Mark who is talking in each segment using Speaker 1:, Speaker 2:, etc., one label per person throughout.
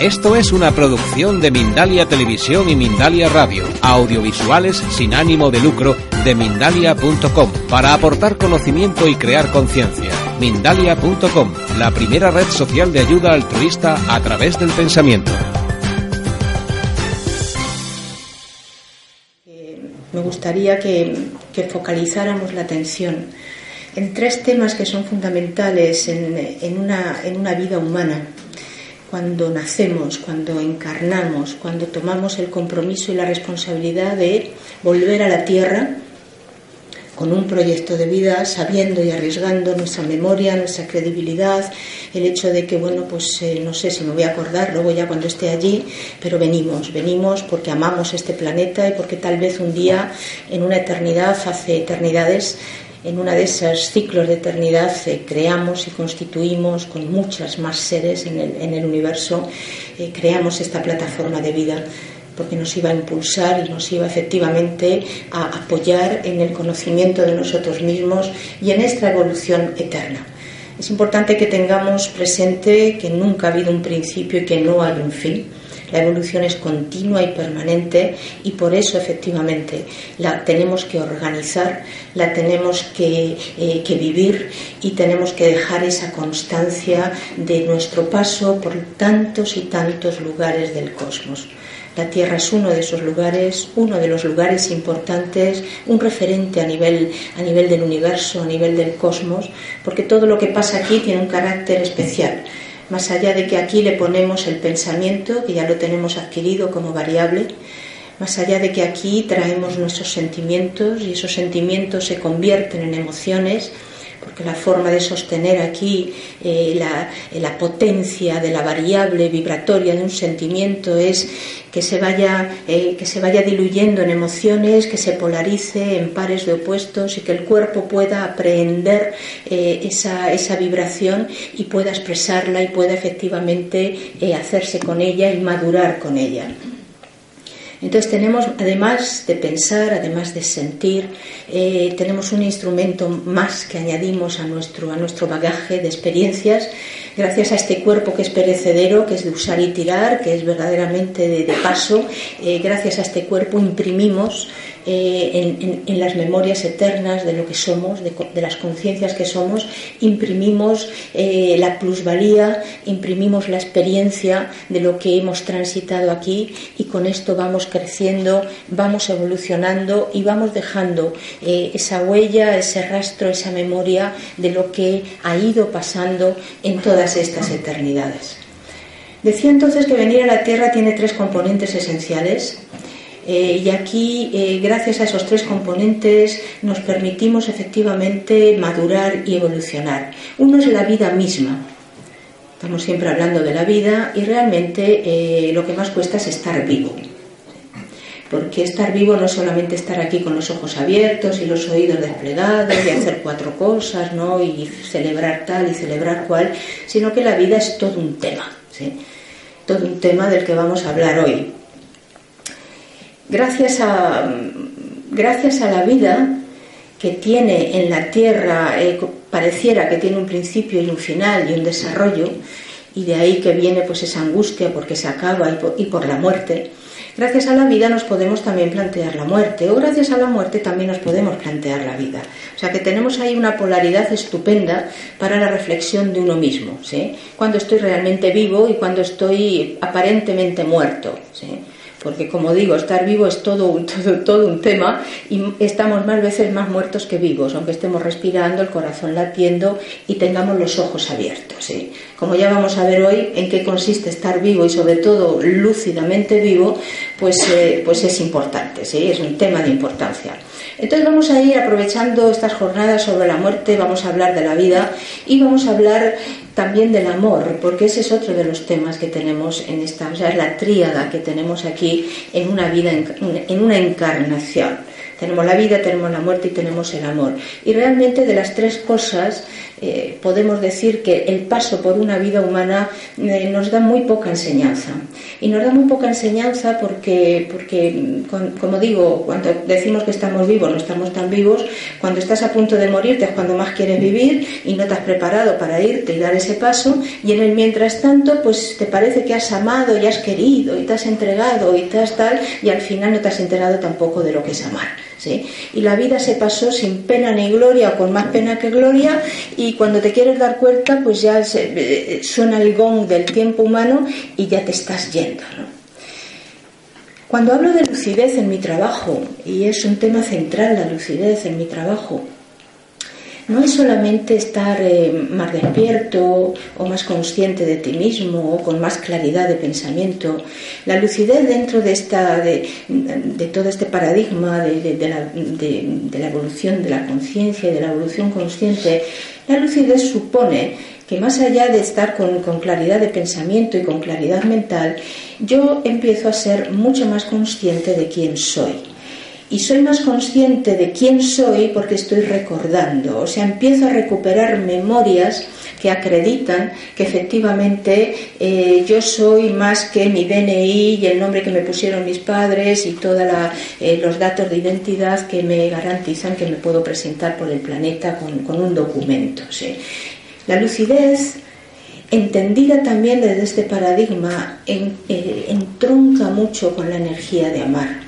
Speaker 1: Esto es una producción de Mindalia Televisión y Mindalia Radio, audiovisuales sin ánimo de lucro de mindalia.com, para aportar conocimiento y crear conciencia. Mindalia.com, la primera red social de ayuda altruista a través del pensamiento.
Speaker 2: me gustaría que, focalizáramos la atención en tres temas que son fundamentales en una vida humana cuando nacemos, cuando encarnamos, cuando tomamos el compromiso y la responsabilidad de volver a la tierra con un proyecto de vida, sabiendo y arriesgando nuestra memoria, nuestra credibilidad, el hecho de que, bueno, pues eh, no sé si me voy a acordar luego ya cuando esté allí, pero venimos, venimos porque amamos este planeta y porque tal vez un día, en una eternidad, hace eternidades, en una de esos ciclos de eternidad eh, creamos y constituimos con muchas más seres en el, universo, eh, creamos esta plataforma de vida porque nos iba a impulsar y nos iba efectivamente a apoyar en el conocimiento de nosotros mismos y en esta evolución eterna. Es importante que tengamos presente que nunca ha habido un principio y que no hay un fin la evolución es continua y permanente y por eso efectivamente la tenemos que organizar, la tenemos que, eh, que vivir y tenemos que dejar esa constancia de nuestro paso por tantos y tantos lugares del cosmos. La Tierra es uno de esos lugares, uno de los lugares importantes, un referente a nivel, a nivel del universo, a nivel del cosmos, porque todo lo que pasa aquí tiene un carácter especial más allá de que aquí le ponemos el pensamiento, que ya lo tenemos adquirido como variable, más allá de que aquí traemos nuestros sentimientos y esos sentimientos se convierten en emociones, porque la forma de sostener aquí eh, la, la, potencia de la variable vibratoria de un sentimiento es que se vaya eh, que se vaya diluyendo en emociones, que se polarice en pares de opuestos y que el cuerpo pueda aprehender eh, esa, esa, vibración y pueda expresarla y pueda efectivamente hacerse con ella y madurar con ella. Entonces tenemos, además de pensar, además de sentir, eh, tenemos un instrumento más que añadimos a nuestro, a nuestro bagaje de experiencias, gracias a este cuerpo que es perecedero, que es de usar y tirar, que es verdaderamente de, paso, eh, gracias a este cuerpo imprimimos eh, en, las memorias eternas de lo que somos, de, las conciencias que somos, imprimimos eh, la plusvalía, imprimimos la experiencia de lo que hemos transitado aquí y con esto vamos creciendo, vamos evolucionando y vamos dejando eh, esa huella, ese rastro, esa memoria de lo que ha ido pasando en todas estas eternidades. Decía entonces que venir a la Tierra tiene tres componentes esenciales eh, y aquí, eh, gracias a esos tres componentes, nos permitimos efectivamente madurar y evolucionar. Uno es la vida misma. Estamos siempre hablando de la vida y realmente eh, lo que más cuesta es estar vivo. Porque estar vivo no es solamente estar aquí con los ojos abiertos y los oídos desplegados y hacer cuatro cosas, ¿no? Y celebrar tal y celebrar cual, sino que la vida es todo un tema, Todo un tema del que vamos a hablar hoy gracias a, gracias a la vida que tiene en la tierra, eh, pareciera que tiene un principio y un final y un desarrollo, y de ahí que viene pues esa angustia porque se acaba y por, y por la muerte. Gracias a la vida nos podemos también plantear la muerte, o gracias a la muerte también nos podemos plantear la vida. O sea que tenemos ahí una polaridad estupenda para la reflexión de uno mismo, ¿sí? Cuando estoy realmente vivo y cuando estoy aparentemente muerto, ¿sí? Porque como digo, estar vivo es todo, todo, todo un tema y estamos más veces más muertos que vivos, aunque estemos respirando, el corazón latiendo y tengamos los ojos abiertos. Como ya vamos a ver hoy en qué consiste estar vivo y sobre todo lúcidamente vivo, pues, eh, pues es importante, ¿sí? es un tema de importancia. Entonces vamos a ir aprovechando estas jornadas sobre la muerte, vamos a hablar de la vida y vamos a hablar también del amor, porque ese es otro de los temas que tenemos en esta, o sea, es la tríada que tenemos aquí en una vida, en una encarnación. Tenemos la vida, tenemos la muerte y tenemos el amor. Y realmente de las tres cosas eh, podemos decir que el paso por una vida humana eh, nos da muy poca enseñanza. Y nos da muy poca enseñanza porque, porque como digo, cuando decimos que estamos vivos, no estamos tan vivos, cuando estás a punto de morirte es cuando más quieres vivir y no te has preparado para irte y dar ese paso, y en el mientras tanto, pues te parece que has amado y has querido y te has entregado y te has tal, y al final no te has enterado tampoco de lo que es amar. Y la vida se pasó sin pena ni gloria, o con más pena que gloria, y cuando te quieres dar cuenta, pues ya eh, suena el gong del tiempo humano y ya te estás yendo, Cuando hablo de lucidez en mi trabajo, y es un tema central la lucidez en mi trabajo, no es solamente estar eh, más despierto o más consciente de ti mismo o con más claridad de pensamiento. La lucidez dentro de, esta, de, todo este paradigma de, la, evolución de la conciencia y de la evolución consciente, la lucidez supone que más allá de estar con, con, claridad de pensamiento y con claridad mental, yo empiezo a ser mucho más consciente de quién soy y soy más consciente de quién soy porque estoy recordando, o sea, empiezo a recuperar memorias que acreditan que efectivamente eh, yo soy más que mi DNI y el nombre que me pusieron mis padres y todos eh, los datos de identidad que me garantizan que me puedo presentar por el planeta con, un documento. La lucidez entendida también desde este paradigma, eh, entronca mucho con la energía de amar.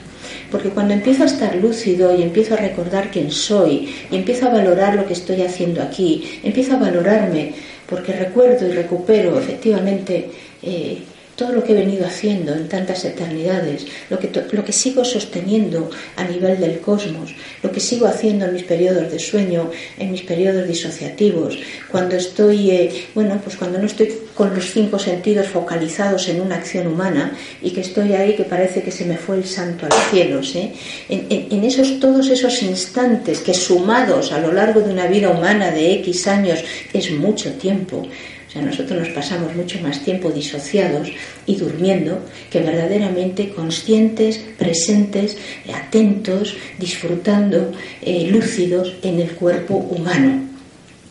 Speaker 2: Porque cuando empiezo a estar lúcido y empiezo a recordar quién soy y empiezo a valorar lo que estoy haciendo aquí, empiezo a valorarme porque recuerdo y recupero efectivamente eh, todo lo que he venido haciendo en tantas eternidades, lo que, lo que sigo sosteniendo a nivel del cosmos, lo que sigo haciendo en mis periodos de sueño, en mis periodos disociativos, cuando estoy, eh, bueno, pues cuando no estoy con los cinco sentidos focalizados en una acción humana y que estoy ahí que parece que se me fue el santo al cielo, ¿sí? en, en esos, todos esos instantes que sumados a lo largo de una vida humana de X años es mucho tiempo, o sea, nosotros nos pasamos mucho más tiempo disociados y durmiendo que verdaderamente conscientes, presentes, atentos, disfrutando, eh, lúcidos en el cuerpo humano.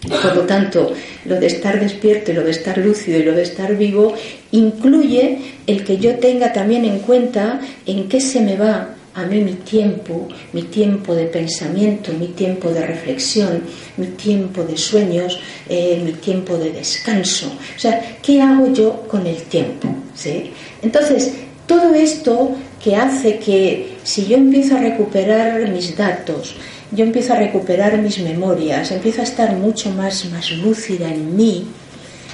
Speaker 2: Por lo tanto, lo de estar despierto y lo de estar lúcido y lo de estar vivo incluye el que yo tenga también en cuenta en qué se me va a mí mi tiempo, mi tiempo de pensamiento, mi tiempo de reflexión, mi tiempo de sueños, eh, mi tiempo de descanso. O sea, ¿qué hago yo con el tiempo? ¿Sí? Entonces, todo esto que hace que si yo empiezo a recuperar mis datos, yo empiezo a recuperar mis memorias, empiezo a estar mucho más, más lúcida en mí,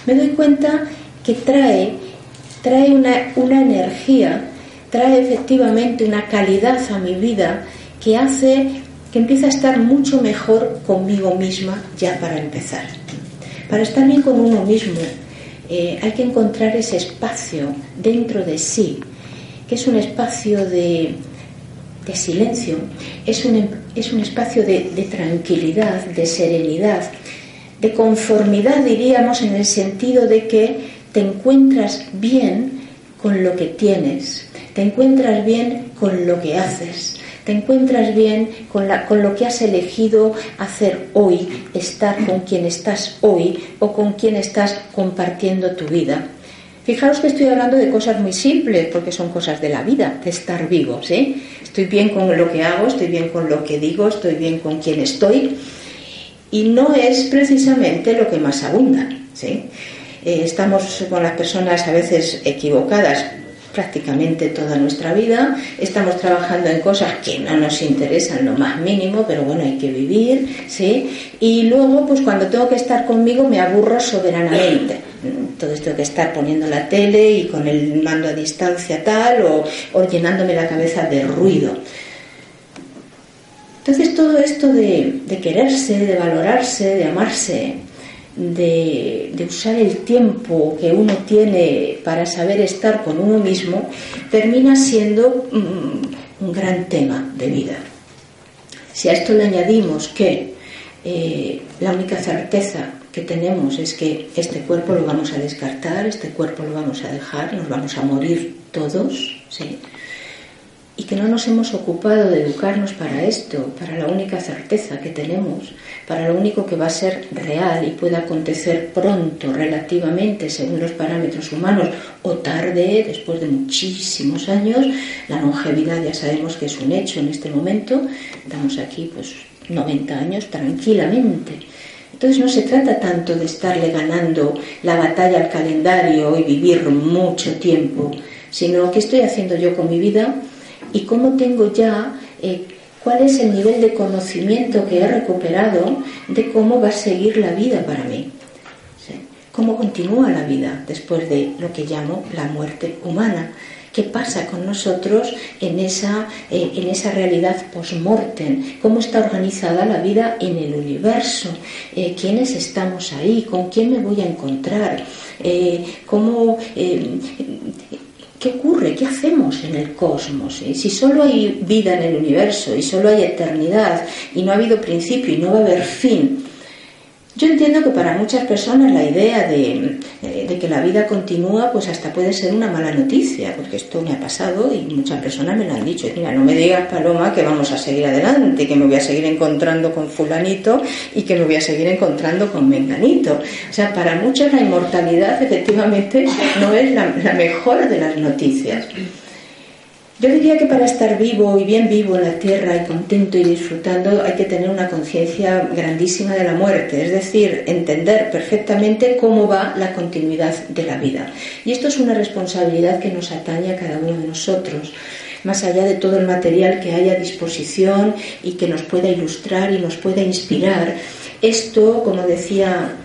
Speaker 2: me doy cuenta que trae, trae una, una energía trae efectivamente una calidad a mi vida que hace que empiece a estar mucho mejor conmigo misma ya para empezar. Para estar bien con uno mismo eh, hay que encontrar ese espacio dentro de sí, que es un espacio de, silencio, es un, es un espacio de tranquilidad, de serenidad, de conformidad, diríamos, en el sentido de que te encuentras bien con lo que tienes, te encuentras bien con lo que haces, te encuentras bien con, lo que has elegido hacer hoy, estar con quien estás hoy o con quien estás compartiendo tu vida. Fijaros que estoy hablando de cosas muy simples, porque son cosas de la vida, de estar vivos. ¿sí? Estoy bien con lo que hago, estoy bien con lo que digo, estoy bien con quien estoy. Y no es precisamente lo que más abunda. ¿sí? Eh, estamos con las personas a veces equivocadas prácticamente toda nuestra vida, estamos trabajando en cosas que no nos interesan lo más mínimo, pero bueno, hay que vivir, ¿sí? Y luego, pues cuando tengo que estar conmigo me aburro soberanamente. Todo esto de estar poniendo la tele y con el mando a distancia tal, o, llenándome la cabeza de ruido. Entonces todo esto de quererse, de valorarse, de amarse, de, usar el tiempo que uno tiene para saber estar con uno mismo, termina siendo mm, un gran tema de vida. Si a esto le añadimos que eh, la única certeza que tenemos es que este cuerpo lo vamos a descartar, este cuerpo lo vamos a dejar, nos vamos a morir todos, ¿sí? y que no nos hemos ocupado de educarnos para esto, para la única certeza que tenemos, para lo único que va a ser real y puede acontecer pronto, relativamente, según los parámetros humanos, o tarde, después de muchísimos años. La longevidad ya sabemos que es un hecho en este momento. Estamos aquí pues 90 años tranquilamente. Entonces no se trata tanto de estarle ganando la batalla al calendario y vivir mucho tiempo, sino qué estoy haciendo yo con mi vida y cómo tengo ya, eh, cuál es el nivel de conocimiento que he recuperado de cómo va a seguir la vida para mí. Cómo continúa la vida después de lo que llamo la muerte humana qué pasa con nosotros en esa, eh, en esa realidad post-mortem, cómo está organizada la vida en el universo, eh, quiénes estamos ahí, con quién me voy a encontrar, eh, cómo... ¿Qué ocurre? ¿Qué hacemos en el cosmos? Si solo hay vida en el universo y solo hay eternidad y no ha habido principio y no va a haber fin, yo entiendo que para muchas personas la idea eh, de, que la vida continúa pues hasta puede ser una mala noticia, porque esto me ha pasado y muchas personas me lo han dicho. Mira, no me digas, Paloma, que vamos a seguir adelante, que me voy a seguir encontrando con fulanito y que me voy a seguir encontrando con menganito. O sea, para muchos la inmortalidad efectivamente no es la, la mejor de las noticias. Yo diría que para estar vivo y bien vivo en la tierra y contento y disfrutando hay que tener una conciencia grandísima de la muerte, es decir, entender perfectamente cómo va la continuidad de la vida. Y esto es una responsabilidad que nos atañe a cada uno de nosotros más allá de todo el material que hay a disposición y que nos pueda ilustrar y nos pueda inspirar. Esto, como decía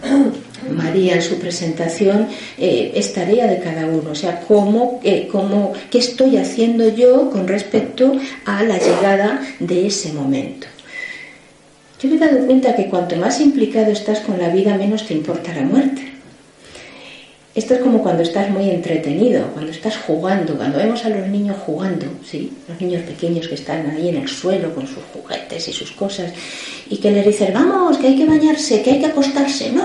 Speaker 2: María en su presentación eh, es tarea de cada uno, o sea, cómo, eh, cómo, qué estoy haciendo yo con respecto a la llegada de ese momento. Yo me he dado cuenta que cuanto más implicado estás con la vida, menos te importa la muerte. Esto es como cuando estás muy entretenido, cuando estás jugando, cuando vemos a los niños jugando, ¿sí? los niños pequeños que están ahí en el suelo con sus juguetes y sus cosas, y que les dicen, vamos, que hay que bañarse, que hay que acostarse, no,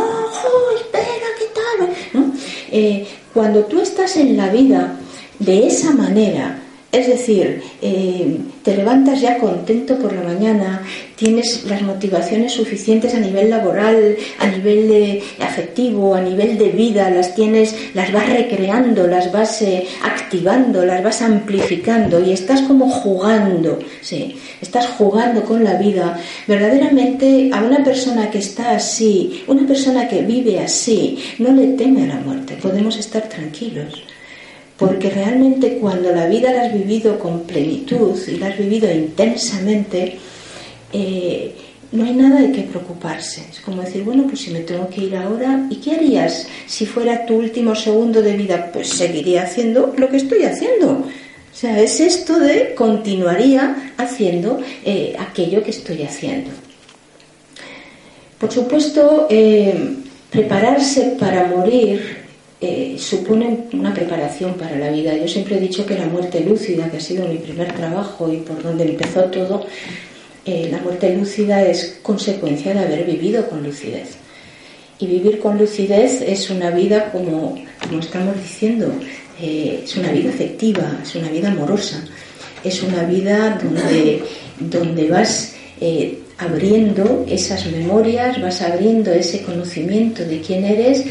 Speaker 2: espera, ¿qué tal? Eh, cuando tú estás en la vida de esa manera, es decir, eh, te levantas ya contento por la mañana, tienes las motivaciones suficientes a nivel laboral, a nivel afectivo, a nivel de vida, las tienes, las vas recreando, las vas eh, activando, las vas amplificando y estás como jugando, sí, estás jugando con la vida. Verdaderamente a una persona que está así, una persona que vive así, no le teme a la muerte, podemos estar tranquilos porque realmente cuando la vida la has vivido con plenitud y la has vivido intensamente, eh, no hay nada de qué preocuparse. Es como decir, bueno, pues si me tengo que ir ahora, ¿y qué harías si fuera tu último segundo de vida? Pues seguiría haciendo lo que estoy haciendo. O sea, es esto de continuaría haciendo eh, aquello que estoy haciendo. Por supuesto, eh, prepararse para morir eh, suponen una preparación para la vida. Yo siempre he dicho que la muerte lúcida, que ha sido mi primer trabajo y por donde empezó todo, eh, la muerte lúcida es consecuencia de haber vivido con lucidez. Y vivir con lucidez es una vida, como, como estamos diciendo, eh, es una vida afectiva, es una vida amorosa, es una vida donde, donde vas abriendo esas memorias, vas abriendo ese conocimiento de quién eres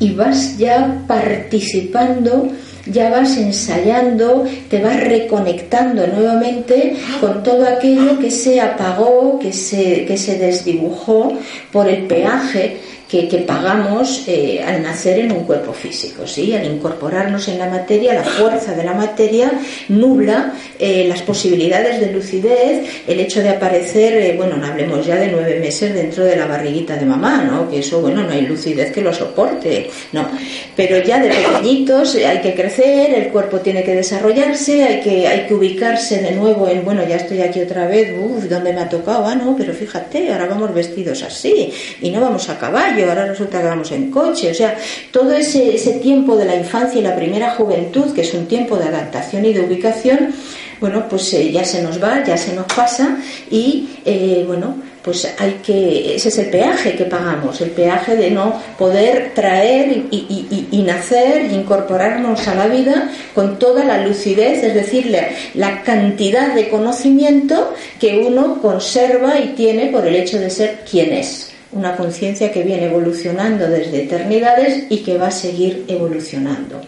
Speaker 2: y vas ya participando, ya vas ensayando, te vas reconectando nuevamente con todo aquello que se apagó, que se, que se desdibujó por el peaje que, pagamos eh, al nacer en un cuerpo físico. ¿sí? Al incorporarnos en la materia, la fuerza de la materia nubla eh, las posibilidades de lucidez, el hecho de aparecer, eh, bueno, no hablemos ya de nueve meses dentro de la barriguita de mamá, ¿no? que eso, bueno, no hay lucidez que lo soporte, no. Pero ya de pequeñitos hay que crecer, el cuerpo tiene que desarrollarse, hay que, hay que ubicarse de nuevo en, bueno, ya estoy aquí otra vez, uff, ¿dónde me ha tocado? Ah, no, pero fíjate, ahora vamos vestidos así y no vamos a caballo ahora resulta que vamos en coche. O sea, todo ese, ese tiempo de la infancia y la primera juventud, que es un tiempo de adaptación y de ubicación, bueno, pues eh, ya se nos va, ya se nos pasa y, eh, bueno, pues hay que, ese es el peaje que pagamos, el peaje de no poder traer y, nacer y incorporarnos a la vida con toda la lucidez, es decir, la, la, cantidad de conocimiento que uno conserva y tiene por el hecho de ser quien es. Una conciencia que viene evolucionando desde eternidades y que va a seguir evolucionando.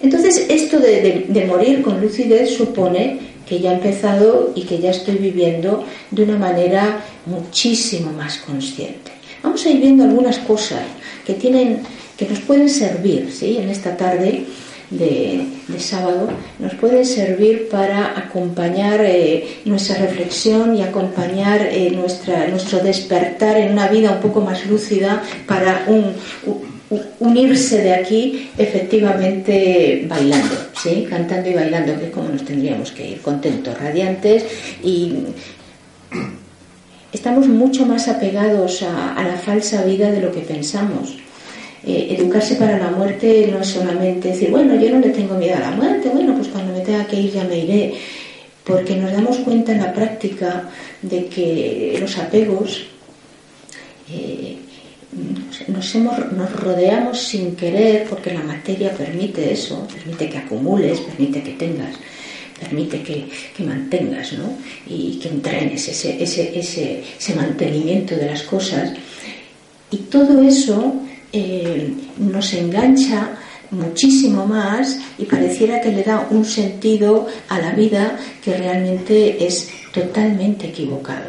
Speaker 2: Entonces, esto de, morir con lucidez supone que ya he empezado y que ya estoy viviendo de una manera muchísimo más consciente. Vamos a ir viendo algunas cosas que tienen, que nos pueden servir, ¿sí? En esta tarde de, sábado nos pueden servir para acompañar eh, nuestra reflexión y acompañar eh, nuestra, nuestro despertar en una vida un poco más lúcida para un unirse de aquí efectivamente bailando, ¿sí? cantando y bailando, que es como nos tendríamos que ir, contentos, radiantes y estamos mucho más apegados a, la falsa vida de lo que pensamos. Eh, educarse para la muerte no es solamente decir, bueno, yo no le tengo miedo a la muerte, bueno, pues cuando me tenga que ir ya me iré, porque nos damos cuenta en la práctica de que los apegos eh, nos, hemos, nos rodeamos sin querer, porque la materia permite eso, permite que acumules, permite que tengas, permite que, mantengas, ¿no? Y que entrenes ese, ese, ese, ese, mantenimiento de las cosas. Y todo eso eh, nos engancha muchísimo más y pareciera que le da un sentido a la vida que realmente es totalmente equivocado.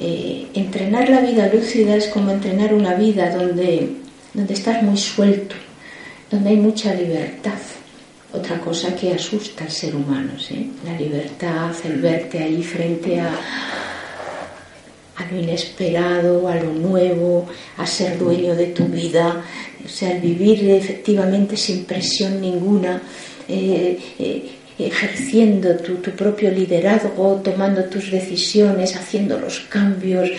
Speaker 2: Eh, entrenar la vida lúcida es como entrenar una vida donde, donde estás muy suelto, donde hay mucha libertad. Otra cosa que asusta al ser humano, la libertad, el verte ahí frente a, a lo inesperado, a lo nuevo, a ser dueño de tu vida, o sea, vivir efectivamente sin presión ninguna. Eh, eh, ejerciendo tu, propio liderazgo, tomando tus decisiones, haciendo los cambios,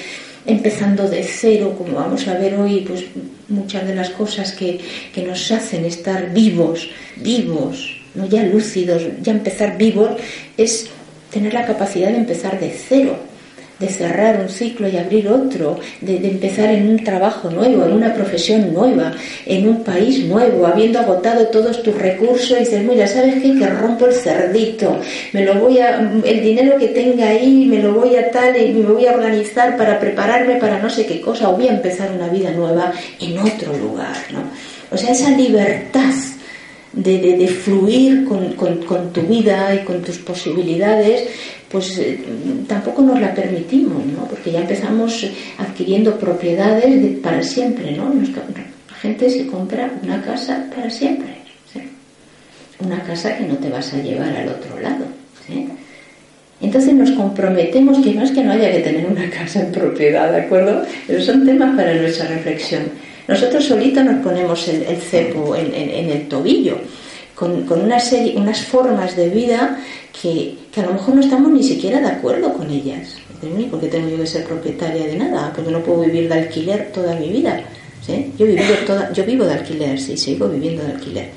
Speaker 2: empezando de cero, como vamos a ver hoy, pues muchas de las cosas que, que nos hacen estar vivos, vivos, no ya lúcidos, ya empezar vivos, es tener la capacidad de empezar de cero de cerrar un ciclo y abrir otro, de, empezar en un trabajo nuevo, en una profesión nueva, en un país nuevo, habiendo agotado todos tus recursos y dices, mira, ¿sabes qué? Que rompo el cerdito, me lo voy a, el dinero que tenga ahí, me lo voy a tal y me voy a organizar para prepararme para no sé qué cosa, o voy a empezar una vida nueva en otro lugar, ¿no? O sea, esa libertad de, fluir con, con, tu vida y con tus posibilidades, pues eh, tampoco nos la permitimos, ¿no? Porque ya empezamos adquiriendo propiedades para siempre, ¿no? La gente se compra una casa para siempre, Una casa que no te vas a llevar al otro lado, Entonces nos comprometemos, que no es que no haya que tener una casa en propiedad, ¿de acuerdo? Pero son temas para nuestra reflexión. Nosotros solitos nos ponemos el, cepo en, el tobillo, con, una serie, unas formas de vida que, a lo mejor no estamos ni siquiera de acuerdo con ellas. ¿Por qué tengo yo que ser propietaria de nada? Porque no puedo vivir de alquiler toda mi vida. Yo, toda, yo vivo de alquiler, sí, sigo viviendo de alquiler.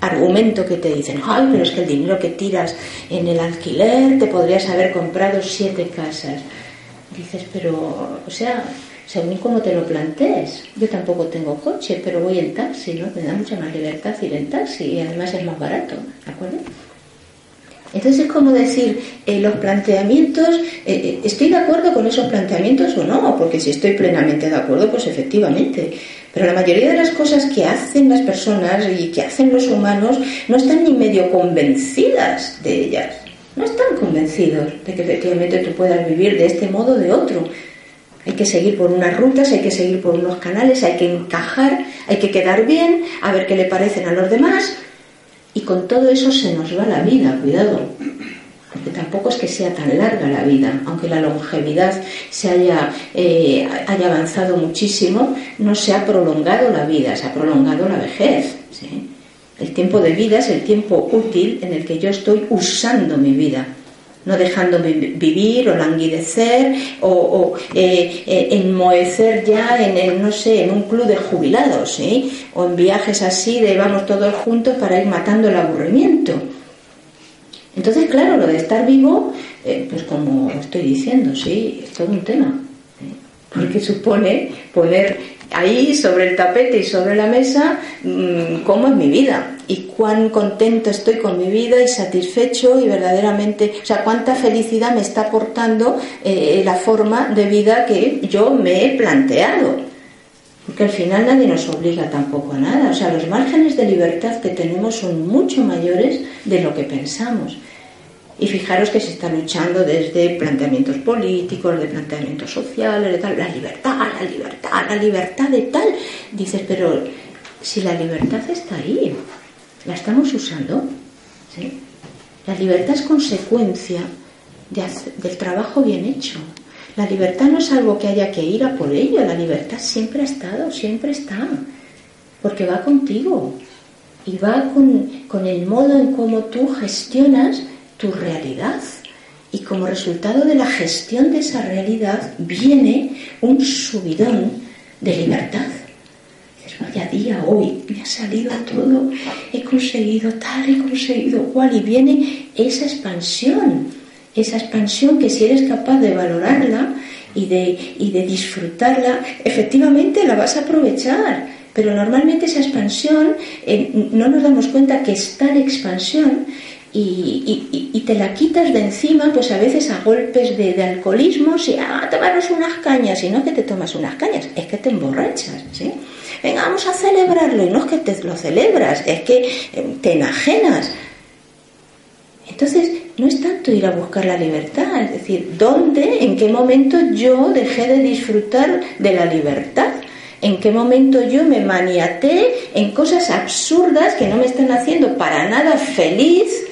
Speaker 2: Argumento que te dicen, ay, pero es que el dinero que tiras en el alquiler te podrías haber comprado siete casas. Dices, pero, o sea, según cómo te lo plantees. Yo tampoco tengo coche, pero voy en taxi, ¿no? Me da mucha más libertad ir en taxi y además es más barato, ¿de acuerdo? Entonces es como decir, eh, los planteamientos, eh, eh, ¿estoy de acuerdo con esos planteamientos o no? Porque si estoy plenamente de acuerdo, pues efectivamente. Pero la mayoría de las cosas que hacen las personas y que hacen los humanos no están ni medio convencidas de ellas. No están convencidos de que efectivamente tú puedas vivir de este modo o de otro. Hay que seguir por unas rutas, hay que seguir por unos canales, hay que encajar, hay que quedar bien, a ver qué le parecen a los demás. Y con todo eso se nos va la vida, cuidado. Porque tampoco es que sea tan larga la vida, aunque la longevidad se haya, eh, haya avanzado muchísimo, no se ha prolongado la vida, se ha prolongado la vejez. El tiempo de vida es el tiempo útil en el que yo estoy usando mi vida no dejándome vivir o languidecer o, eh, eh, enmohecer ya en, no sé, en un club de jubilados, ¿eh? o en viajes así de vamos todos juntos para ir matando el aburrimiento. Entonces, claro, lo de estar vivo, pues como estoy diciendo, sí, es todo un tema. Porque supone poner ahí sobre el tapete y sobre la mesa mm, cómo es mi vida y cuán contento estoy con mi vida y satisfecho y verdaderamente, o sea, cuánta felicidad me está aportando eh, la forma de vida que yo me he planteado. Porque al final nadie nos obliga tampoco a nada. O sea, los márgenes de libertad que tenemos son mucho mayores de lo que pensamos. Y fijaros que se está luchando desde planteamientos políticos, de planteamientos sociales, de tal, la libertad, la libertad, la libertad de tal. Dices, pero si la libertad está ahí, ¿la estamos usando? La libertad es consecuencia del trabajo bien hecho. La libertad no es algo que haya que ir a por ello, la libertad siempre ha estado, siempre está, porque va contigo y va con, con el modo en cómo tú gestionas tu realidad. Y como resultado de la gestión de esa realidad viene un subidón de libertad. Dices, vaya día hoy, me ha salido todo, he conseguido tal, he conseguido cual, y viene esa expansión, esa expansión que si eres capaz de valorarla y de, y de disfrutarla, efectivamente la vas a aprovechar. Pero normalmente esa expansión eh, no nos damos cuenta que está en expansión y, te la quitas de encima, pues a veces a golpes de, alcoholismo, si ah, tomarnos unas cañas, y no que te tomas unas cañas, es que te emborrachas, ¿sí? Venga, vamos a celebrarlo, y no es que te lo celebras, es que eh, te enajenas. Entonces, no es tanto ir a buscar la libertad, es decir, ¿dónde, en qué momento yo dejé de disfrutar de la libertad? ¿En qué momento yo me maniaté en cosas absurdas que no me están haciendo para nada feliz?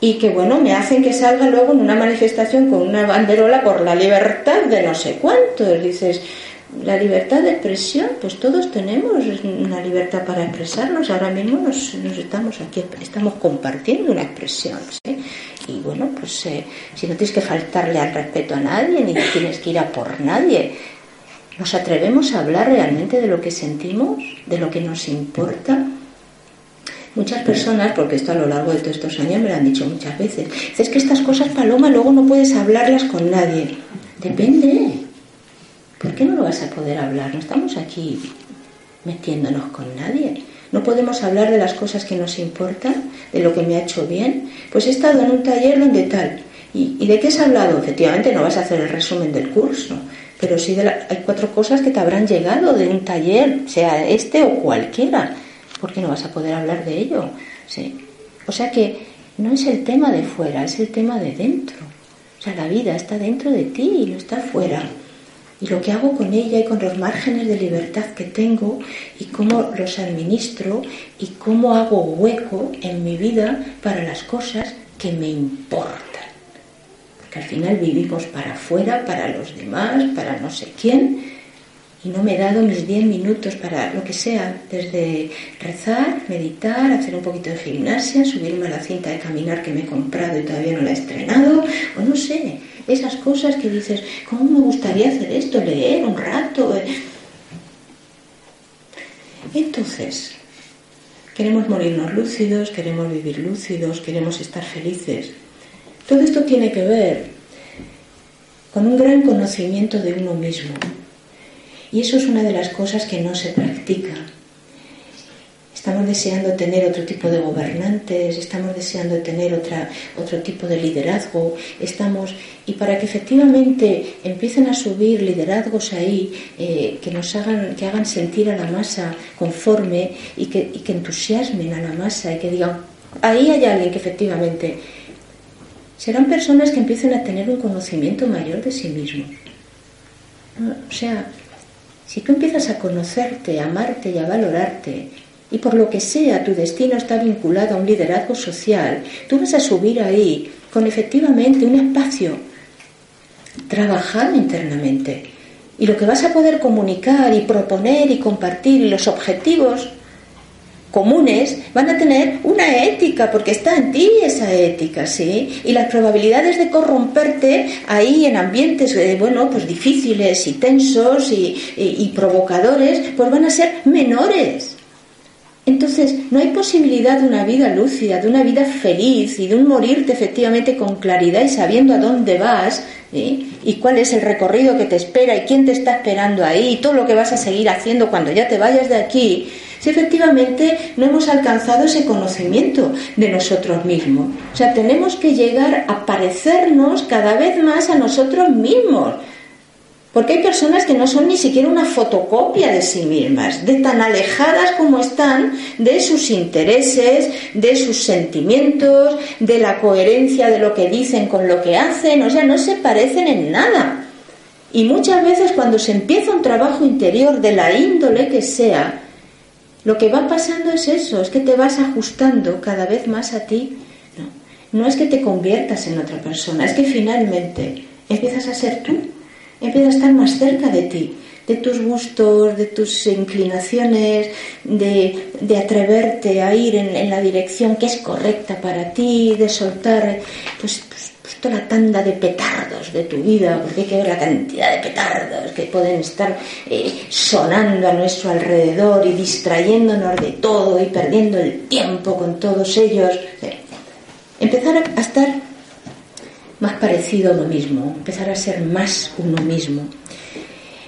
Speaker 2: y que bueno, me hacen que salga luego en una manifestación con una banderola por la libertad de no sé cuántos. Dices, la libertad de expresión, pues todos tenemos una libertad para expresarnos. Ahora mismo nos, estamos aquí, estamos compartiendo una expresión. Y bueno, pues eh, si no tienes que faltarle al respeto a nadie, ni tienes que ir a por nadie, ¿nos atrevemos a hablar realmente de lo que sentimos, de lo que nos importa? Muchas personas, porque esto a lo largo de todos estos años me lo han dicho muchas veces, es que estas cosas, Paloma, luego no puedes hablarlas con nadie. Depende. ¿Por qué no lo vas a poder hablar? No estamos aquí metiéndonos con nadie. No podemos hablar de las cosas que nos importan, de lo que me ha hecho bien. Pues he estado en un taller donde tal. ¿Y, de qué has hablado? Efectivamente, no vas a hacer el resumen del curso, pero sí de hay cuatro cosas que te habrán llegado de un taller, sea este o cualquiera porque no vas a poder hablar de ello. ¿sí? O sea que no es el tema de fuera, es el tema de dentro. O sea, la vida está dentro de ti y no está fuera. Y lo que hago con ella y con los márgenes de libertad que tengo y cómo los administro y cómo hago hueco en mi vida para las cosas que me importan. Porque al final vivimos para afuera, para los demás, para no sé quién, y no me he dado mis 10 minutos para lo que sea, desde rezar, meditar, hacer un poquito de gimnasia, subirme a la cinta de caminar que me he comprado y todavía no la he estrenado, o no sé, esas cosas que dices, ¿cómo me gustaría hacer esto? Leer un rato. Entonces, queremos morirnos lúcidos, queremos vivir lúcidos, queremos estar felices. Todo esto tiene que ver con un gran conocimiento de uno mismo y eso es una de las cosas que no se practica. Estamos deseando tener otro tipo de gobernantes, estamos deseando tener otra, otro tipo de liderazgo, estamos y para que efectivamente empiecen a subir liderazgos ahí eh, que nos hagan, que hagan sentir a la masa conforme y que, y que entusiasmen a la masa y que digan ahí hay alguien que efectivamente serán personas que empiecen a tener un conocimiento mayor de sí mismos. O sea, si tú empiezas a conocerte, a amarte y a valorarte, y por lo que sea tu destino está vinculado a un liderazgo social, tú vas a subir ahí con efectivamente un espacio trabajado internamente. Y lo que vas a poder comunicar y proponer y compartir y los objetivos comunes van a tener una ética, porque está en ti esa ética, ¿sí? Y las probabilidades de corromperte ahí en ambientes, eh, bueno, pues difíciles y tensos y, y provocadores, pues van a ser menores. Entonces, no hay posibilidad de una vida lúcida, de una vida feliz y de un morirte efectivamente con claridad y sabiendo a dónde vas y cuál es el recorrido que te espera y quién te está esperando ahí y todo lo que vas a seguir haciendo cuando ya te vayas de aquí, si efectivamente no hemos alcanzado ese conocimiento de nosotros mismos. O sea, tenemos que llegar a parecernos cada vez más a nosotros mismos. Porque hay personas que no son ni siquiera una fotocopia de sí mismas, de tan alejadas como están de sus intereses, de sus sentimientos, de la coherencia de lo que dicen con lo que hacen, o sea, no se parecen en nada. Y muchas veces cuando se empieza un trabajo interior de la índole que sea, lo que va pasando es eso, es que te vas ajustando cada vez más a ti. No, no es que te conviertas en otra persona, es que finalmente empiezas a ser tú empieza a estar más cerca de ti, de tus gustos, de tus inclinaciones, de, atreverte a ir en, la dirección que es correcta para ti, de soltar pues, pues, pues, toda la tanda de petardos de tu vida, porque hay que ver la cantidad de petardos que pueden estar eh, sonando a nuestro alrededor y distrayéndonos de todo y perdiendo el tiempo con todos ellos. Eh, empezar a estar más parecido a uno mismo, empezar a ser más uno mismo.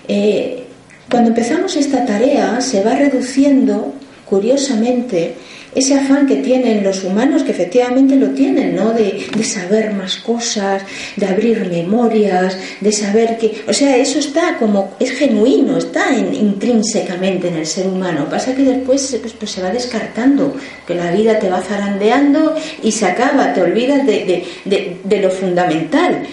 Speaker 2: Eh, cuando empezamos esta tarea se va reduciendo, curiosamente, ese afán que tienen los humanos, que efectivamente lo tienen, ¿no? De, saber más cosas, de abrir memorias, de saber que. O sea, eso está como. es genuino, está intrínsecamente en el ser humano. Pasa que después pues, pues, se va descartando, que la vida te va zarandeando y se acaba, te olvidas de, de lo fundamental.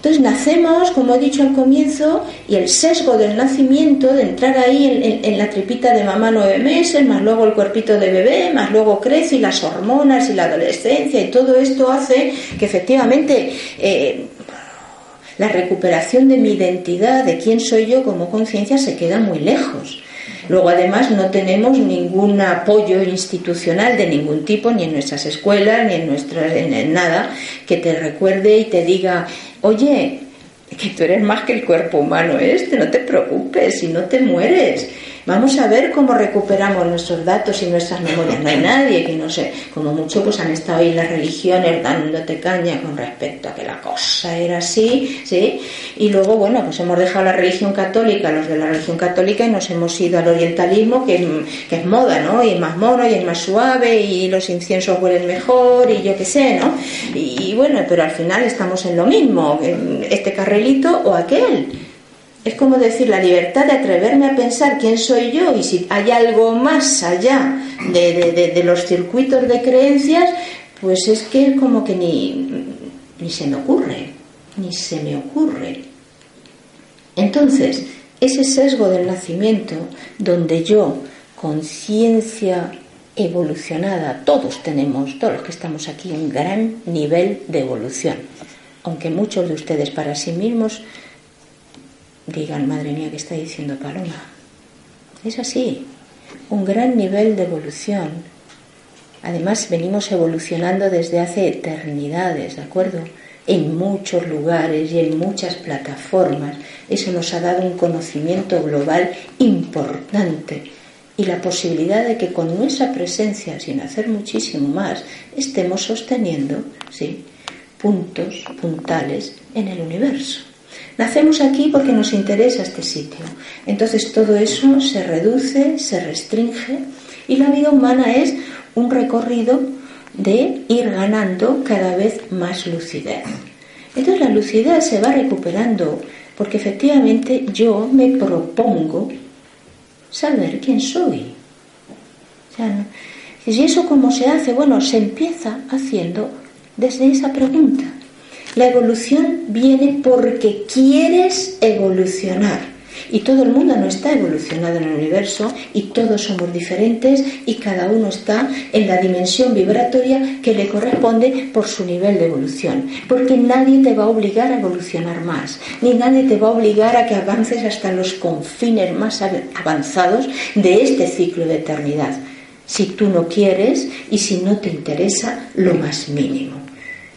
Speaker 2: Entonces nacemos, como he dicho al comienzo, y el sesgo del nacimiento, de entrar ahí en, la tripita de mamá nueve meses, más luego el cuerpito de bebé, más luego crece y las hormonas y la adolescencia, y todo esto hace que efectivamente eh, la recuperación de mi identidad, de quién soy yo como conciencia, se queda muy lejos. Luego, además, no tenemos ningún apoyo institucional de ningún tipo, ni en nuestras escuelas, ni en, nuestras, en nada, que te recuerde y te diga, oye, que tú eres más que el cuerpo humano este, no te preocupes, si no te mueres. Vamos a ver cómo recuperamos nuestros datos y nuestras memorias. No hay nadie que no sé, como mucho pues han estado ahí las religiones dándote caña con respecto a que la cosa era así, ¿sí? Y luego, bueno, pues hemos dejado la religión católica, los de la religión católica, y nos hemos ido al orientalismo, que, es moda, ¿no? Y es más mono y es más suave y los inciensos huelen mejor y yo qué sé, ¿no? Y, y bueno, pero al final estamos en lo mismo, este carrelito o aquel. Es como decir la libertad de atreverme a pensar quién soy yo y si hay algo más allá de, los circuitos de creencias, pues es que como que ni, ni se me ocurre, ni se me ocurre. Entonces, ese sesgo del nacimiento, donde yo, conciencia evolucionada, todos tenemos, todos los que estamos aquí, un gran nivel de evolución, aunque muchos de ustedes para sí mismos digan, madre mía, ¿qué está diciendo Paloma? Es así, un gran nivel de evolución. Además, venimos evolucionando desde hace eternidades, ¿de acuerdo? En muchos lugares y en muchas plataformas. Eso nos ha dado un conocimiento global importante y la posibilidad de que con nuestra presencia, sin hacer muchísimo más, estemos sosteniendo ¿sí? puntos puntales en el universo. Nacemos aquí porque nos interesa este sitio. Entonces todo eso se reduce, se restringe y la vida humana es un recorrido de ir ganando cada vez más lucidez. Entonces la lucidez se va recuperando porque efectivamente yo me propongo saber quién soy. ¿Y eso cómo se hace? Bueno, se empieza haciendo desde esa pregunta. La evolución viene porque quieres evolucionar. Y todo el mundo no está evolucionado en el universo y todos somos diferentes y cada uno está en la dimensión vibratoria que le corresponde por su nivel de evolución. Porque nadie te va a obligar a evolucionar más, ni nadie te va a obligar a que avances hasta los confines más avanzados de este ciclo de eternidad. Si tú no quieres y si no te interesa lo más mínimo.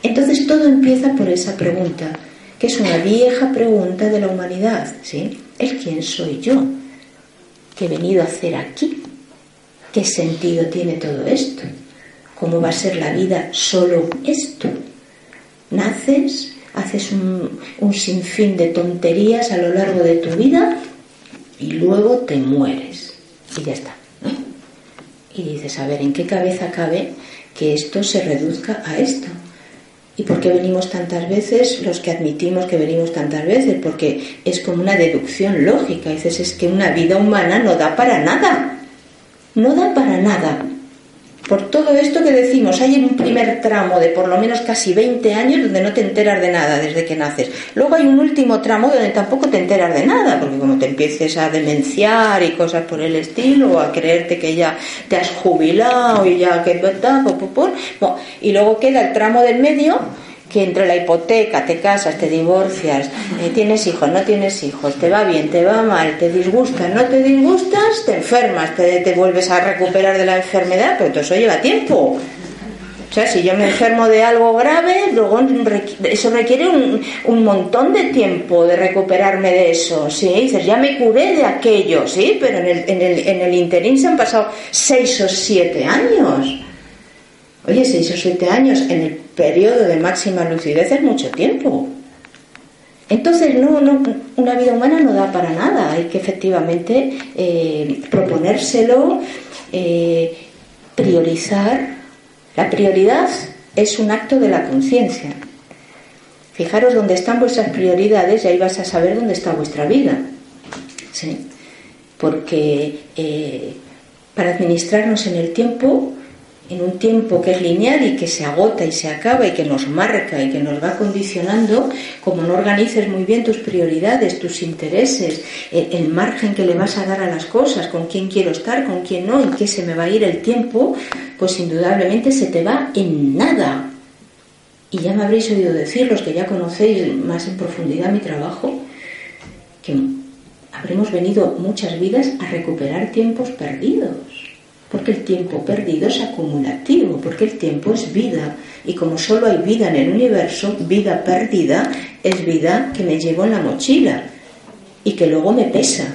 Speaker 2: Entonces todo empieza por esa pregunta, que es una vieja pregunta de la humanidad, ¿sí? ¿El quién soy yo? ¿Qué he venido a hacer aquí? ¿Qué sentido tiene todo esto? ¿Cómo va a ser la vida solo esto? Naces, haces un, un sinfín de tonterías a lo largo de tu vida y luego te mueres. Y ya está. Y dices, a ver, ¿en qué cabeza cabe que esto se reduzca a esto? ¿Y por qué venimos tantas veces? Los que admitimos que venimos tantas veces, porque es como una deducción lógica. Dices, es que una vida humana no da para nada. No da para nada. Por todo esto que decimos, hay un primer tramo de por lo menos casi 20 años donde no te enteras de nada desde que naces. Luego hay un último tramo donde tampoco te enteras de nada, porque como te empieces a demenciar y cosas por el estilo, o a creerte que ya te has jubilado y ya que... y luego queda el tramo del medio que entre la hipoteca, te casas, te divorcias, eh, tienes hijos, no tienes hijos, te va bien, te va mal, te disgustas, no te disgustas, te enfermas, te, vuelves a recuperar de la enfermedad, pero todo eso lleva tiempo. O sea, si yo me enfermo de algo grave, luego eso requiere un, montón de tiempo de recuperarme de eso, ¿sí? Dices, ya me curé de aquello, ¿sí? Pero en el, en el, en el interín se han pasado seis o siete años. Oye, seis o siete años en el periodo de máxima lucidez es mucho tiempo. Entonces, no, no, una vida humana no da para nada. Hay que efectivamente eh, proponérselo, eh, priorizar. La prioridad es un acto de la conciencia. Fijaros dónde están vuestras prioridades y ahí vas a saber dónde está vuestra vida. ¿Sí? Porque eh, para administrarnos en el tiempo en un tiempo que es lineal y que se agota y se acaba y que nos marca y que nos va condicionando, como no organices muy bien tus prioridades, tus intereses, el, margen que le vas a dar a las cosas, con quién quiero estar, con quién no, en qué se me va a ir el tiempo, pues indudablemente se te va en nada. Y ya me habréis oído decir, los que ya conocéis más en profundidad mi trabajo, que habremos venido muchas vidas a recuperar tiempos perdidos porque el tiempo perdido es acumulativo, porque el tiempo es vida. Y como solo hay vida en el universo, vida perdida es vida que me llevo en la mochila y que luego me pesa.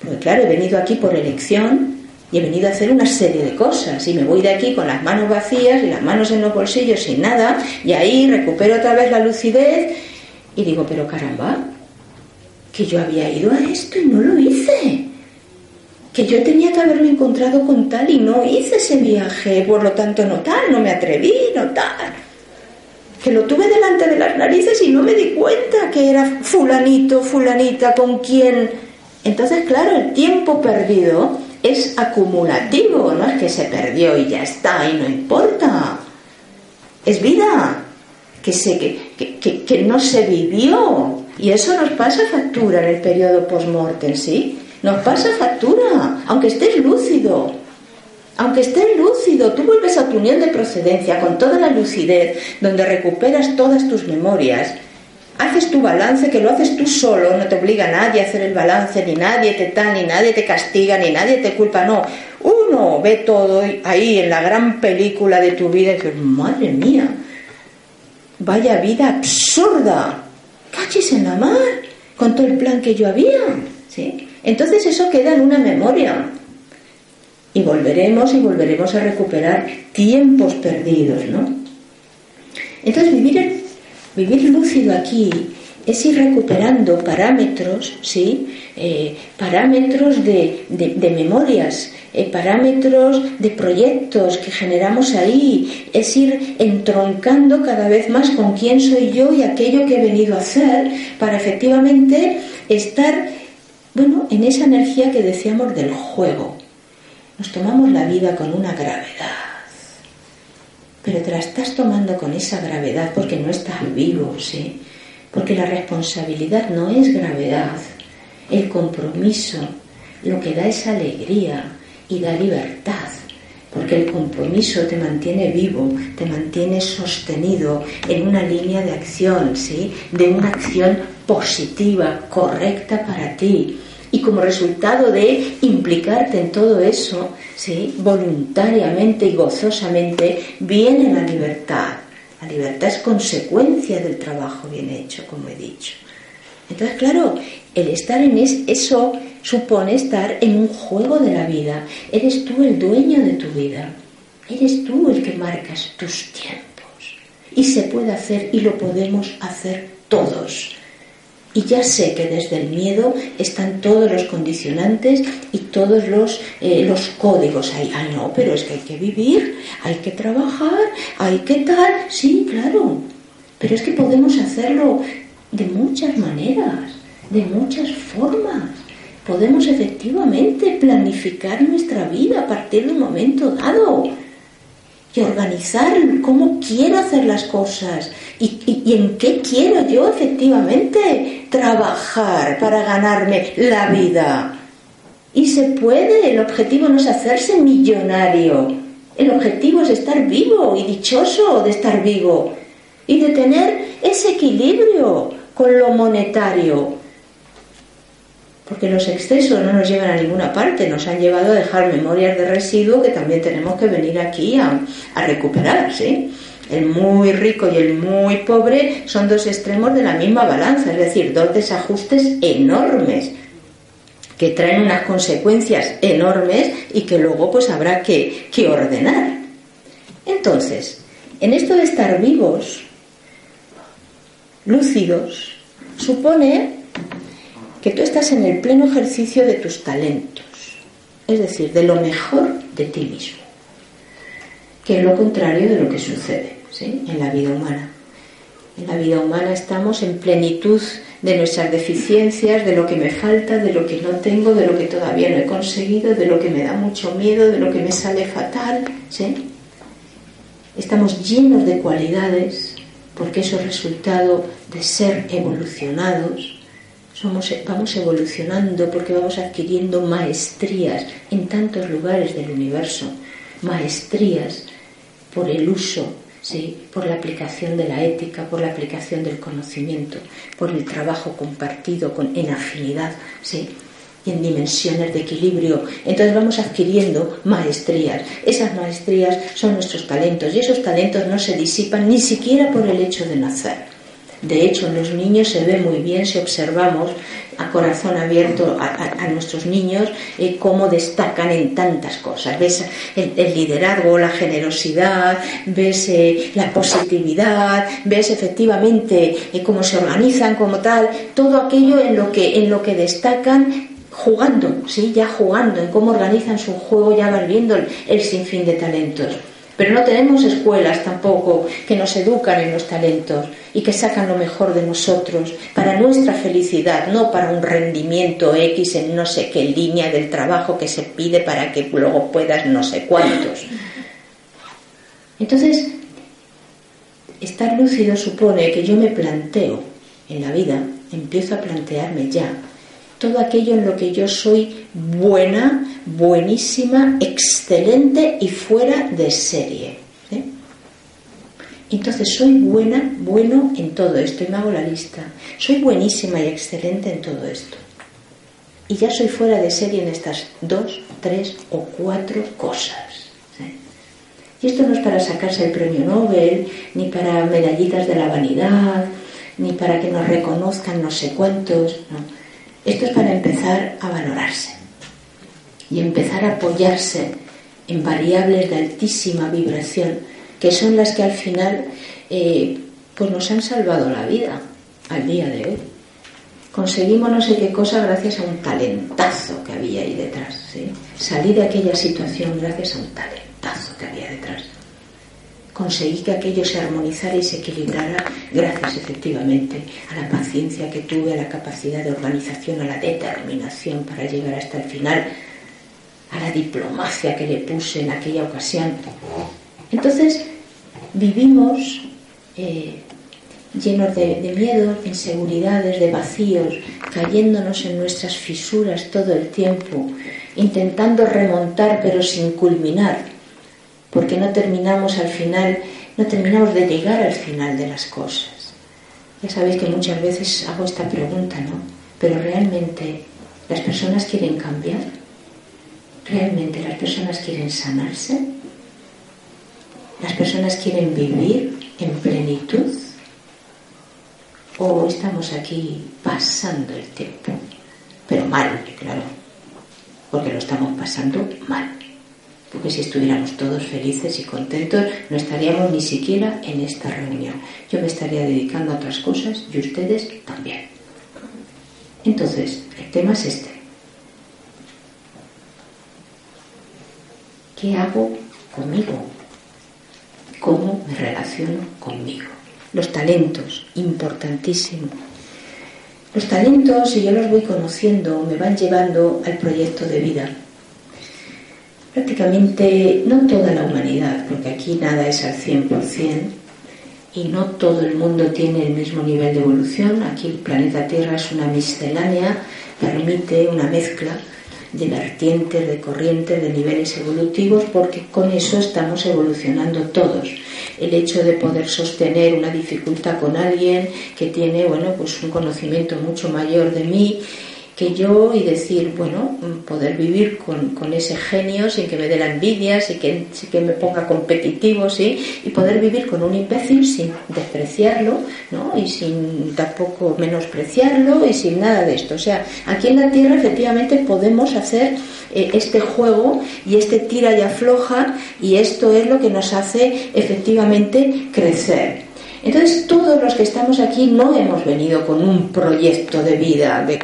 Speaker 2: Porque claro, he venido aquí por elección y he venido a hacer una serie de cosas y me voy de aquí con las manos vacías y las manos en los bolsillos sin nada y ahí recupero otra vez la lucidez y digo, pero caramba, que yo había ido a esto y no lo hice que yo tenía que haberme encontrado con tal y no hice ese viaje, por lo tanto no tal, no me atreví, no tal. Que lo tuve delante de las narices y no me di cuenta que era fulanito, fulanita, con quien... Entonces, claro, el tiempo perdido es acumulativo, no es que se perdió y ya está y no importa. Es vida que, se, que, que, que no se vivió. Y eso nos pasa factura en el periodo post-mortem, ¿sí? Nos pasa factura, aunque estés lúcido. Aunque estés lúcido, tú vuelves a tu nivel de procedencia con toda la lucidez, donde recuperas todas tus memorias, haces tu balance, que lo haces tú solo, no te obliga a nadie a hacer el balance, ni nadie te da, ni nadie te castiga, ni nadie te culpa, no. Uno ve todo ahí en la gran película de tu vida y dices, madre mía, vaya vida absurda, cachis en la mar, con todo el plan que yo había, ¿sí? Entonces eso queda en una memoria. Y volveremos y volveremos a recuperar tiempos perdidos, ¿no? Entonces vivir, vivir lúcido aquí es ir recuperando parámetros, ¿sí? Eh, parámetros de, memorias, eh, parámetros de proyectos que generamos ahí, es ir entroncando cada vez más con quién soy yo y aquello que he venido a hacer para efectivamente estar bueno, en esa energía que decíamos del juego, nos tomamos la vida con una gravedad, pero te la estás tomando con esa gravedad porque no estás vivo, ¿sí? Porque la responsabilidad no es gravedad, el compromiso lo que da es alegría y da libertad, porque el compromiso te mantiene vivo, te mantiene sostenido en una línea de acción, ¿sí? De una acción positiva, correcta para ti. Y como resultado de implicarte en todo eso, ¿sí? voluntariamente y gozosamente, viene la libertad. La libertad es consecuencia del trabajo bien hecho, como he dicho. Entonces, claro, el estar en eso supone estar en un juego de la vida. Eres tú el dueño de tu vida. Eres tú el que marcas tus tiempos. Y se puede hacer y lo podemos hacer todos. Y ya sé que desde el miedo están todos los condicionantes y todos los, eh, los códigos ahí. Ah, no, pero es que hay que vivir, hay que trabajar, hay que tal. Sí, claro. Pero es que podemos hacerlo de muchas maneras, de muchas formas. Podemos efectivamente planificar nuestra vida a partir de un momento dado y organizar cómo quiero hacer las cosas y, en qué quiero yo efectivamente trabajar para ganarme la vida. Y se puede, el objetivo no es hacerse millonario, el objetivo es estar vivo y dichoso de estar vivo y de tener ese equilibrio con lo monetario, porque los excesos no nos llevan a ninguna parte, nos han llevado a dejar memorias de residuo que también tenemos que venir aquí a, recuperar. ¿sí? El muy rico y el muy pobre son dos extremos de la misma balanza, es decir, dos desajustes enormes que traen unas consecuencias enormes y que luego pues habrá que, que ordenar. Entonces, en esto de estar vivos, lúcidos, supone que tú estás en el pleno ejercicio de tus talentos, es decir, de lo mejor de ti mismo, que es lo contrario de lo que sucede en la vida humana. En la vida humana estamos en plenitud de nuestras deficiencias, de lo que me falta, de lo que no tengo, de lo que todavía no he conseguido, de lo que me da mucho miedo, de lo que me sale fatal. Estamos llenos de cualidades porque eso es resultado de ser evolucionados vamos evolucionando porque vamos adquiriendo maestrías en tantos lugares del universo, maestrías por el uso, ¿sí? por la aplicación de la ética, por la aplicación del conocimiento, por el trabajo compartido con, en afinidad, ¿sí? y en dimensiones de equilibrio. Entonces vamos adquiriendo maestrías. Esas maestrías son nuestros talentos y esos talentos no se disipan ni siquiera por el hecho de nacer. De hecho, en los niños se ve muy bien si observamos a corazón abierto a, nuestros niños eh, cómo destacan en tantas cosas. Ves el, liderazgo, la generosidad, ves eh, la positividad, ves efectivamente eh, cómo se organizan como tal, todo aquello en lo que, en lo que destacan jugando, ¿sí? ya jugando, en cómo organizan su juego, ya vas viendo el sinfín de talentos. Pero no tenemos escuelas tampoco que nos educan en los talentos y que sacan lo mejor de nosotros para nuestra felicidad, no para un rendimiento X en no sé qué línea del trabajo que se pide para que luego puedas no sé cuántos. Entonces, estar lúcido supone que yo me planteo en la vida, empiezo a plantearme ya todo aquello en lo que yo soy buena, buenísima, excelente y fuera de serie. Entonces soy buena, bueno en todo esto y me hago la lista. Soy buenísima y excelente en todo esto. Y ya soy fuera de serie en estas dos, tres o cuatro cosas. Y esto no es para sacarse el premio Nobel, ni para medallitas de la vanidad, ni para que nos reconozcan no sé cuántos. Esto es para empezar a valorarse y empezar a apoyarse en variables de altísima vibración, que son las que al final eh, pues nos han salvado la vida al día de hoy. Conseguimos no sé qué cosa gracias a un talentazo que había ahí detrás. ¿sí? Salí de aquella situación gracias a un talentazo que había detrás conseguí que aquello se armonizara y se equilibrara gracias efectivamente a la paciencia que tuve, a la capacidad de organización, a la determinación para llegar hasta el final, a la diplomacia que le puse en aquella ocasión. Entonces vivimos eh, llenos de, de miedos, de inseguridades, de vacíos, cayéndonos en nuestras fisuras todo el tiempo, intentando remontar pero sin culminar porque no terminamos al final, no terminamos de llegar al final de las cosas. Ya sabéis que muchas veces hago esta pregunta, ¿no? Pero realmente las personas quieren cambiar, realmente las personas quieren sanarse, las personas quieren vivir en plenitud o estamos aquí pasando el tiempo, pero mal, claro, porque lo estamos pasando mal. Porque si estuviéramos todos felices y contentos, no estaríamos ni siquiera en esta reunión. Yo me estaría dedicando a otras cosas y ustedes también. Entonces, el tema es este. ¿Qué hago conmigo? ¿Cómo me relaciono conmigo? Los talentos, importantísimo. Los talentos, si yo los voy conociendo, me van llevando al proyecto de vida. Prácticamente no toda la humanidad, porque aquí nada es al 100%, y no todo el mundo tiene el mismo nivel de evolución. Aquí el planeta Tierra es una miscelánea, permite una mezcla de vertientes, de corrientes, de niveles evolutivos, porque con eso estamos evolucionando todos. El hecho de poder sostener una dificultad con alguien que tiene, bueno, pues un conocimiento mucho mayor de mí que yo y decir, bueno, poder vivir con, ese genio sin que me dé la envidia, sin que, que me ponga competitivo, ¿sí? Y poder vivir con un imbécil sin despreciarlo, ¿no? Y sin tampoco menospreciarlo y sin nada de esto. O sea, aquí en la Tierra efectivamente podemos hacer eh, este juego y este tira y afloja y esto es lo que nos hace efectivamente crecer. Entonces, todos los que estamos aquí no hemos venido con un proyecto de vida, de,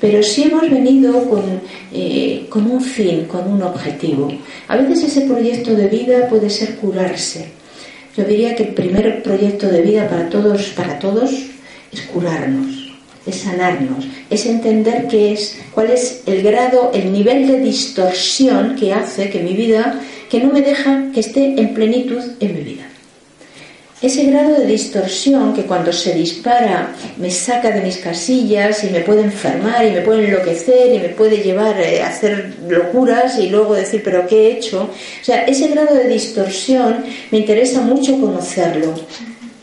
Speaker 2: pero sí hemos venido eh, con, un fin, con un objetivo. A veces ese proyecto de vida puede ser curarse. Yo diría que el primer proyecto de vida para todos, para todos es curarnos, es sanarnos, es entender qué es, cuál es el grado, el nivel de distorsión que hace que mi vida, que no me deja que esté en plenitud en mi vida ese grado de distorsión que cuando se dispara me saca de mis casillas y me puede enfermar y me puede enloquecer y me puede llevar eh, a hacer locuras y luego decir, pero ¿qué he hecho? O sea, ese grado de distorsión me interesa mucho conocerlo.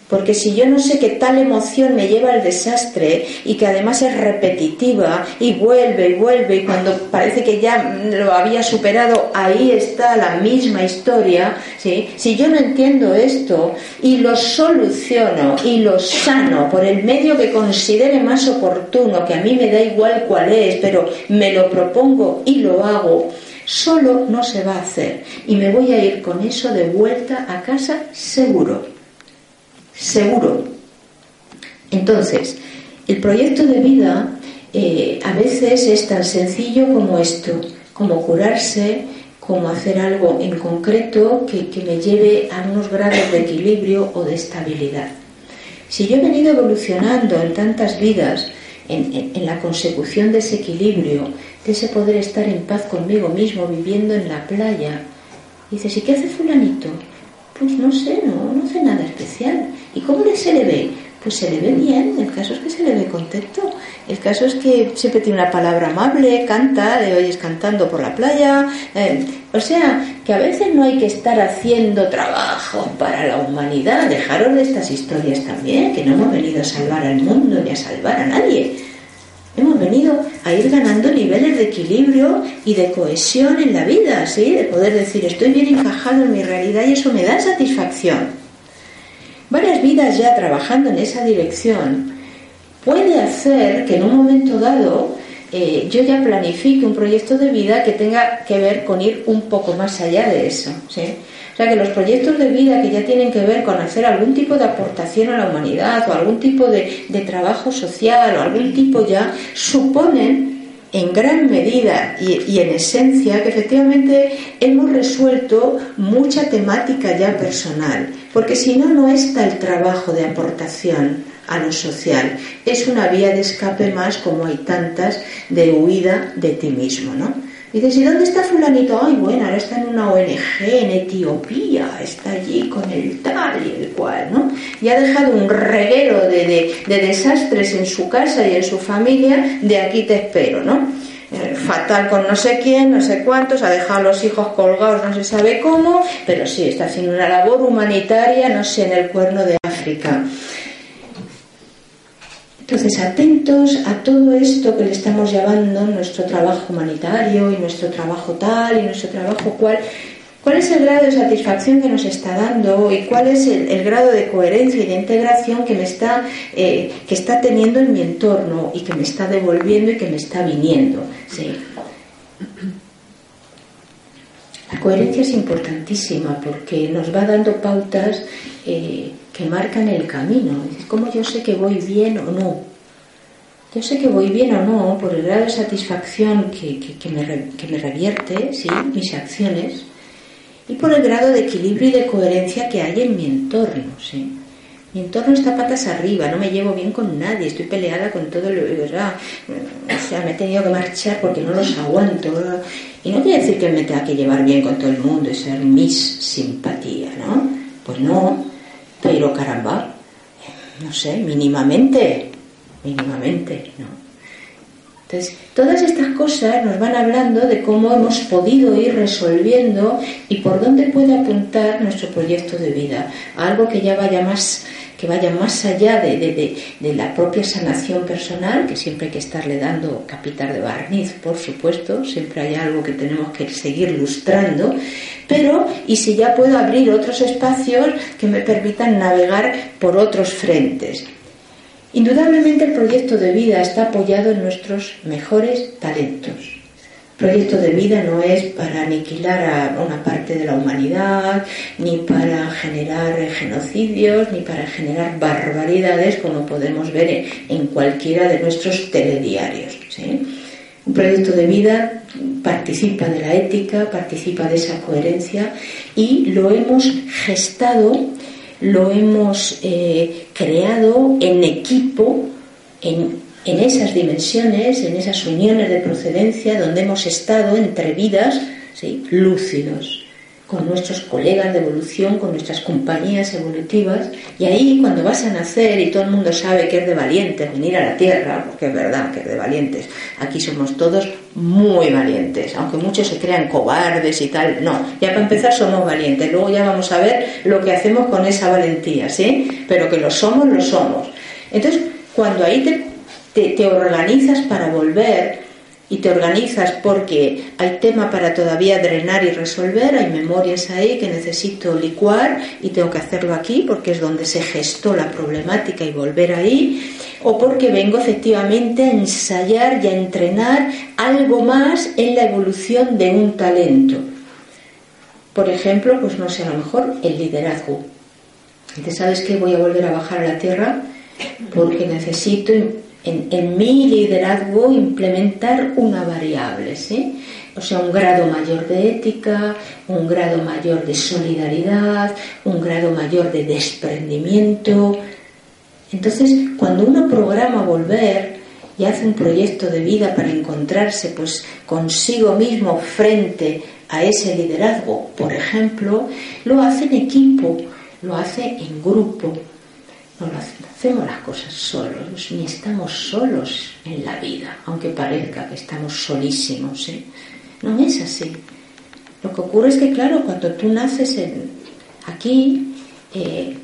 Speaker 2: Porque si yo no sé que tal emoción me lleva al desastre y que además es repetitiva y vuelve y vuelve y cuando parece que ya lo había superado, ahí está la misma historia, ¿sí? si yo no entiendo esto y lo soluciono y lo sano por el medio que considere más oportuno, que a mí me da igual cuál es, pero me lo propongo y lo hago, solo no se va a hacer y me voy a ir con eso de vuelta a casa seguro seguro. Entonces, el proyecto de vida eh, a veces es tan sencillo como esto, como curarse, como hacer algo en concreto que, me lleve a unos grados de equilibrio o de estabilidad. Si yo he venido evolucionando en tantas vidas, en, en, la consecución de ese equilibrio, de ese poder estar en paz conmigo mismo, viviendo en la playa, dices, ¿y qué hace fulanito? Pues no sé, no, no hace nada especial. ¿Y cómo se le ve? Pues se le ve bien, el caso es que se le ve contento. El caso es que siempre tiene una palabra amable, canta, le oyes cantando por la playa. Eh, o sea, que a veces no hay que estar haciendo trabajo para la humanidad. Dejaros de estas historias también, que no hemos venido a salvar al mundo ni a salvar a nadie. Hemos venido a ir ganando niveles de equilibrio y de cohesión en la vida, ¿sí? De poder decir, estoy bien encajado en mi realidad y eso me da satisfacción varias vidas ya trabajando en esa dirección, puede hacer que en un momento dado eh, yo ya planifique un proyecto de vida que tenga que ver con ir un poco más allá de eso. ¿sí? O sea, que los proyectos de vida que ya tienen que ver con hacer algún tipo de aportación a la humanidad o algún tipo de, de trabajo social o algún tipo ya suponen en gran medida y, en esencia que efectivamente hemos resuelto mucha temática ya personal, porque si no, no está el trabajo de aportación a lo social. Es una vía de escape más, como hay tantas, de huida de ti mismo, ¿no? Dices, ¿y dónde está fulanito? Ay, bueno, ahora está en una ONG en Etiopía, está allí con el tal y el cual, ¿no? Y ha dejado un reguero de, desastres en su casa y en su familia, de aquí te espero, ¿no? Eh, fatal con no sé quién, no sé cuántos, ha dejado a los hijos colgados, no se sabe cómo, pero sí, está haciendo una labor humanitaria, no sé, en el cuerno de África. Entonces, atentos a todo esto que le estamos llamando nuestro trabajo humanitario y nuestro trabajo tal y nuestro trabajo cual, cuál es el grado de satisfacción que nos está dando y cuál es el, grado de coherencia y de integración que me está eh, que está teniendo en mi entorno y que me está devolviendo y que me está viniendo. ¿sí? La coherencia es importantísima porque nos va dando pautas eh, que marcan el camino. Es como yo sé que voy bien o no. Yo sé que voy bien o no por el grado de satisfacción que, me, revierte, ¿sí? mis acciones, y por el grado de equilibrio y de coherencia que hay en mi entorno. ¿sí? Mi entorno está patas arriba, no me llevo bien con nadie, estoy peleada con todo lo ¿verdad? O sea, me he tenido que marchar porque no los aguanto. Y no quiere decir que me tenga que llevar bien con todo el mundo y ser mis simpatía, ¿no? Pues no, pero caramba, no sé, mínimamente, mínimamente, ¿no? Entonces, todas estas cosas nos van hablando de cómo hemos podido ir resolviendo y por dónde puede apuntar nuestro proyecto de vida. Algo que ya vaya más que vaya más allá de, la propia sanación personal, que siempre hay que estarle dando capital de barniz, por supuesto, siempre hay algo que tenemos que seguir lustrando, pero y si ya puedo abrir otros espacios que me permitan navegar por otros frentes. Indudablemente el proyecto de vida está apoyado en nuestros mejores talentos proyecto de vida no es para aniquilar a una parte de la humanidad, ni para generar genocidios, ni para generar barbaridades como podemos ver en cualquiera de nuestros telediarios. Un proyecto de vida participa de la ética, participa de esa coherencia y lo hemos gestado, lo hemos eh, creado en equipo, en en esas dimensiones, en esas uniones de procedencia donde hemos estado entre vidas ¿sí? lúcidos, con nuestros colegas de evolución, con nuestras compañías evolutivas, y ahí cuando vas a nacer y todo el mundo sabe que es de valientes venir a la Tierra, porque es verdad que es de valientes, aquí somos todos muy valientes, aunque muchos se crean cobardes y tal, no, ya para empezar somos valientes, luego ya vamos a ver lo que hacemos con esa valentía, ¿sí? Pero que lo somos, lo somos. Entonces, cuando ahí te te, organizas para volver y te organizas porque hay tema para todavía drenar y resolver, hay memorias ahí que necesito licuar y tengo que hacerlo aquí porque es donde se gestó la problemática y volver ahí, o porque vengo efectivamente a ensayar y a entrenar algo más en la evolución de un talento. Por ejemplo, pues no sé, a lo mejor el liderazgo. Entonces, ¿sabes qué? Voy a volver a bajar a la tierra porque necesito en, mi liderazgo implementar una variable, ¿sí? O sea, un grado mayor de ética, un grado mayor de solidaridad, un grado mayor de desprendimiento. Entonces, cuando uno programa volver y hace un proyecto de vida para encontrarse pues consigo mismo frente a ese liderazgo, por ejemplo, lo hace en equipo, lo hace en grupo, no lo hacemos las cosas solos, ni estamos solos en la vida, aunque parezca que estamos solísimos. ¿eh? No es así. Lo que ocurre es que, claro, cuando tú naces aquí, eh,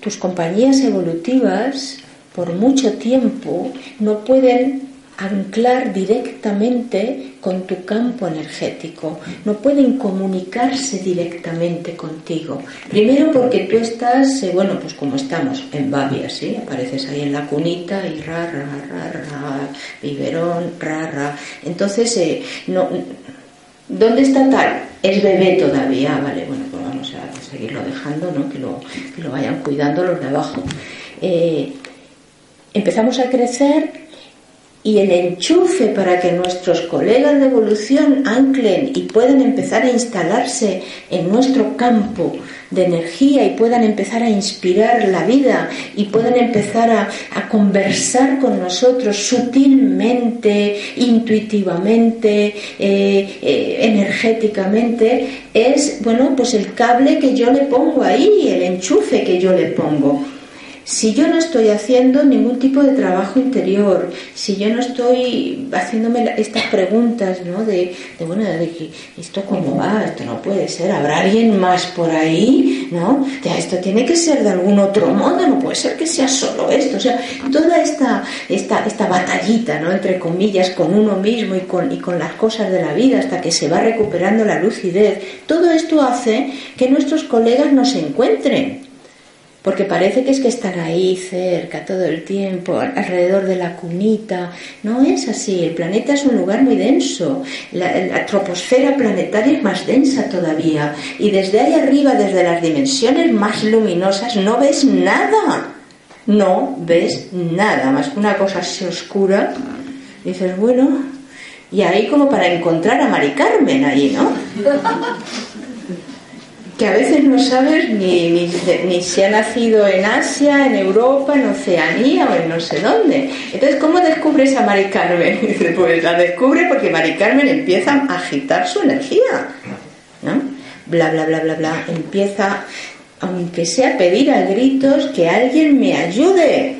Speaker 2: tus compañías evolutivas por mucho tiempo no pueden anclar directamente con tu campo energético, no pueden comunicarse directamente contigo. Primero porque tú estás, eh, bueno, pues como estamos, en Babia, ¿sí? Apareces ahí en la cunita y ra, ra, ra, ra, biberón, ra, ra. Entonces, eh, no, ¿dónde está tal? Es bebé todavía, vale, bueno, pues vamos a seguirlo dejando, ¿no? Que lo, que lo vayan cuidando los de abajo. Eh, empezamos a crecer y el enchufe para que nuestros colegas de evolución anclen y puedan empezar a instalarse en nuestro campo de energía y puedan empezar a inspirar la vida y puedan empezar a, conversar con nosotros sutilmente, intuitivamente, eh, eh, energéticamente, es bueno pues el cable que yo le pongo ahí, el enchufe que yo le pongo. Si yo no estoy haciendo ningún tipo de trabajo interior, si yo no estoy haciéndome estas preguntas, ¿no? De, bueno, de esto cómo va, esto no puede ser, habrá alguien más por ahí, ¿no? Ya, esto tiene que ser de algún otro modo, no puede ser que sea solo esto. O sea, toda esta, esta, esta batallita, ¿no? Entre comillas, con uno mismo y con, y con las cosas de la vida hasta que se va recuperando la lucidez, todo esto hace que nuestros colegas nos encuentren porque parece que es que están ahí cerca todo el tiempo, alrededor de la cunita. No es así, el planeta es un lugar muy denso, la, troposfera planetaria es más densa todavía y desde ahí arriba, desde las dimensiones más luminosas, no ves nada. No ves nada, más que una cosa así oscura. dices, bueno, y ahí como para encontrar a Mari Carmen ahí, ¿no? que a veces no sabes ni, ni, si ha nacido en Asia, en Europa, en Oceanía o en no sé dónde. Entonces, ¿cómo descubres a Mari Carmen? pues la descubre porque Mari Carmen empieza a agitar su energía. ¿no? Bla, bla, bla, bla, bla. Empieza, aunque sea pedir a gritos, que alguien me ayude.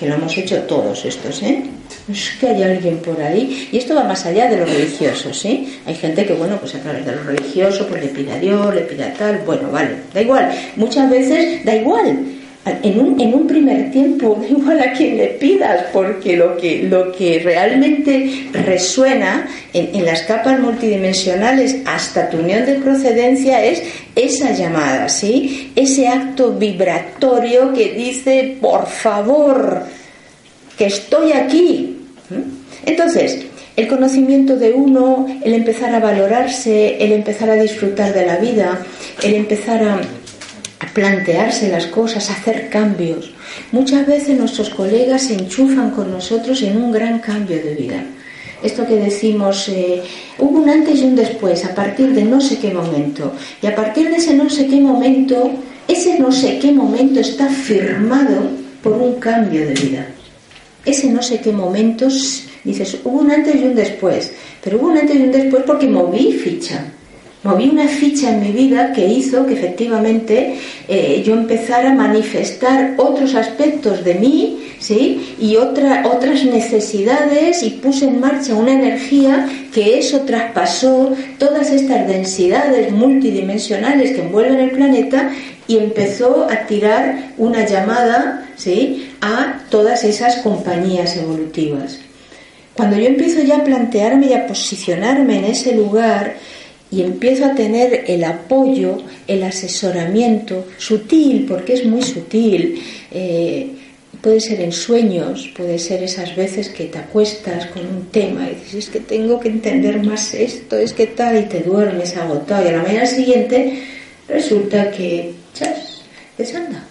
Speaker 2: Que lo hemos hecho todos estos, ¿eh? Es que hay alguien por ahí. Y esto va más allá de lo religioso, ¿sí? Hay gente que, bueno, pues a través de lo religioso, pues le pide a Dios, le pide a tal, bueno, vale, da igual. Muchas veces da igual. En un, en un primer tiempo da igual a quien le pidas, porque lo que, lo que realmente resuena en, en las capas multidimensionales hasta tu unión de procedencia es esa llamada, ¿sí? Ese acto vibratorio que dice, por favor, que estoy aquí, entonces, el conocimiento de uno, el empezar a valorarse, el empezar a disfrutar de la vida, el empezar a, plantearse las cosas, hacer cambios. Muchas veces nuestros colegas se enchufan con nosotros en un gran cambio de vida. Esto que decimos, eh, hubo un antes y un después, a partir de no sé qué momento. Y a partir de ese no sé qué momento, ese no sé qué momento está firmado por un cambio de vida ese no sé qué momentos, dices, hubo un antes y un después, pero hubo un antes y un después porque moví ficha. Moví una ficha en mi vida que hizo que efectivamente eh, yo empezara a manifestar otros aspectos de mí ¿sí? y otra, otras necesidades y puse en marcha una energía que eso traspasó todas estas densidades multidimensionales que envuelven el planeta y empezó a tirar una llamada ¿sí? A todas esas compañías evolutivas. Cuando yo empiezo ya a plantearme y a posicionarme en ese lugar y empiezo a tener el apoyo, el asesoramiento, sutil, porque es muy sutil, eh, puede ser en sueños, puede ser esas veces que te acuestas con un tema y dices, es que tengo que entender más esto, es que tal, y te duermes agotado y a la mañana siguiente resulta que, chas, desanda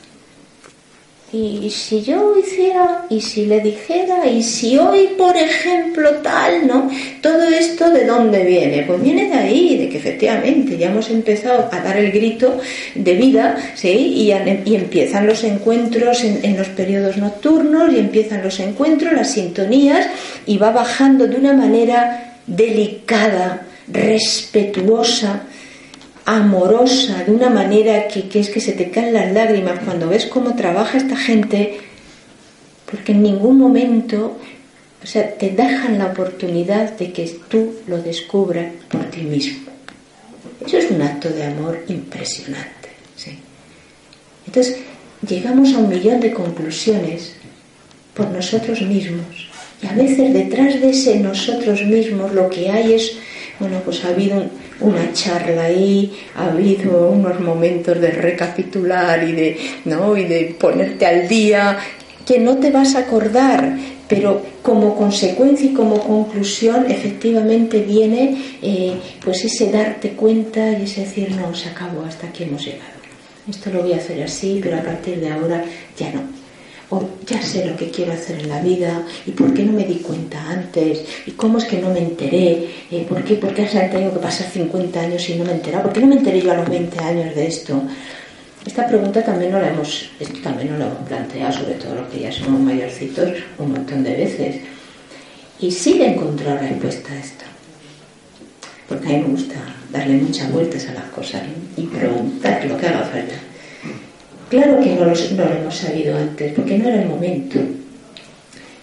Speaker 2: y si yo hiciera, y si le dijera, y si hoy, por ejemplo, tal, ¿no? Todo esto de dónde viene? Pues viene de ahí, de que efectivamente ya hemos empezado a dar el grito de vida, ¿sí? Y, empiezan los encuentros en, en los periodos nocturnos, y empiezan los encuentros, las sintonías, y va bajando de una manera delicada, respetuosa, amorosa, de una manera que, es que se te caen las lágrimas cuando ves cómo trabaja esta gente, porque en ningún momento, o sea, te dejan la oportunidad de que tú lo descubras por ti mismo. Eso es un acto de amor impresionante. ¿sí? Entonces, llegamos a un millón de conclusiones por nosotros mismos. Y a veces detrás de ese nosotros mismos lo que hay es, bueno, pues ha habido un, una charla ahí, ha habido unos momentos de recapitular y de, ¿no? y de ponerte al día que no te vas a acordar, pero como consecuencia y como conclusión efectivamente viene eh, pues ese darte cuenta y ese decir no, se acabó, hasta aquí hemos llegado. Esto lo voy a hacer así, pero a partir de ahora ya no ya sé lo que quiero hacer en la vida y por qué no me di cuenta antes y cómo es que no me enteré, eh, por qué, por qué se han tenido que pasar 50 años y no me he enterado, por qué no me enteré yo a los 20 años de esto. Esta pregunta también no la hemos, también no la hemos planteado, sobre todo los que ya somos mayorcitos, un montón de veces. Y sí he encontrado respuesta a esto. Porque a mí me gusta darle muchas vueltas a las cosas y preguntar lo que haga falta. Claro que no lo, hemos sabido antes, porque no era el momento.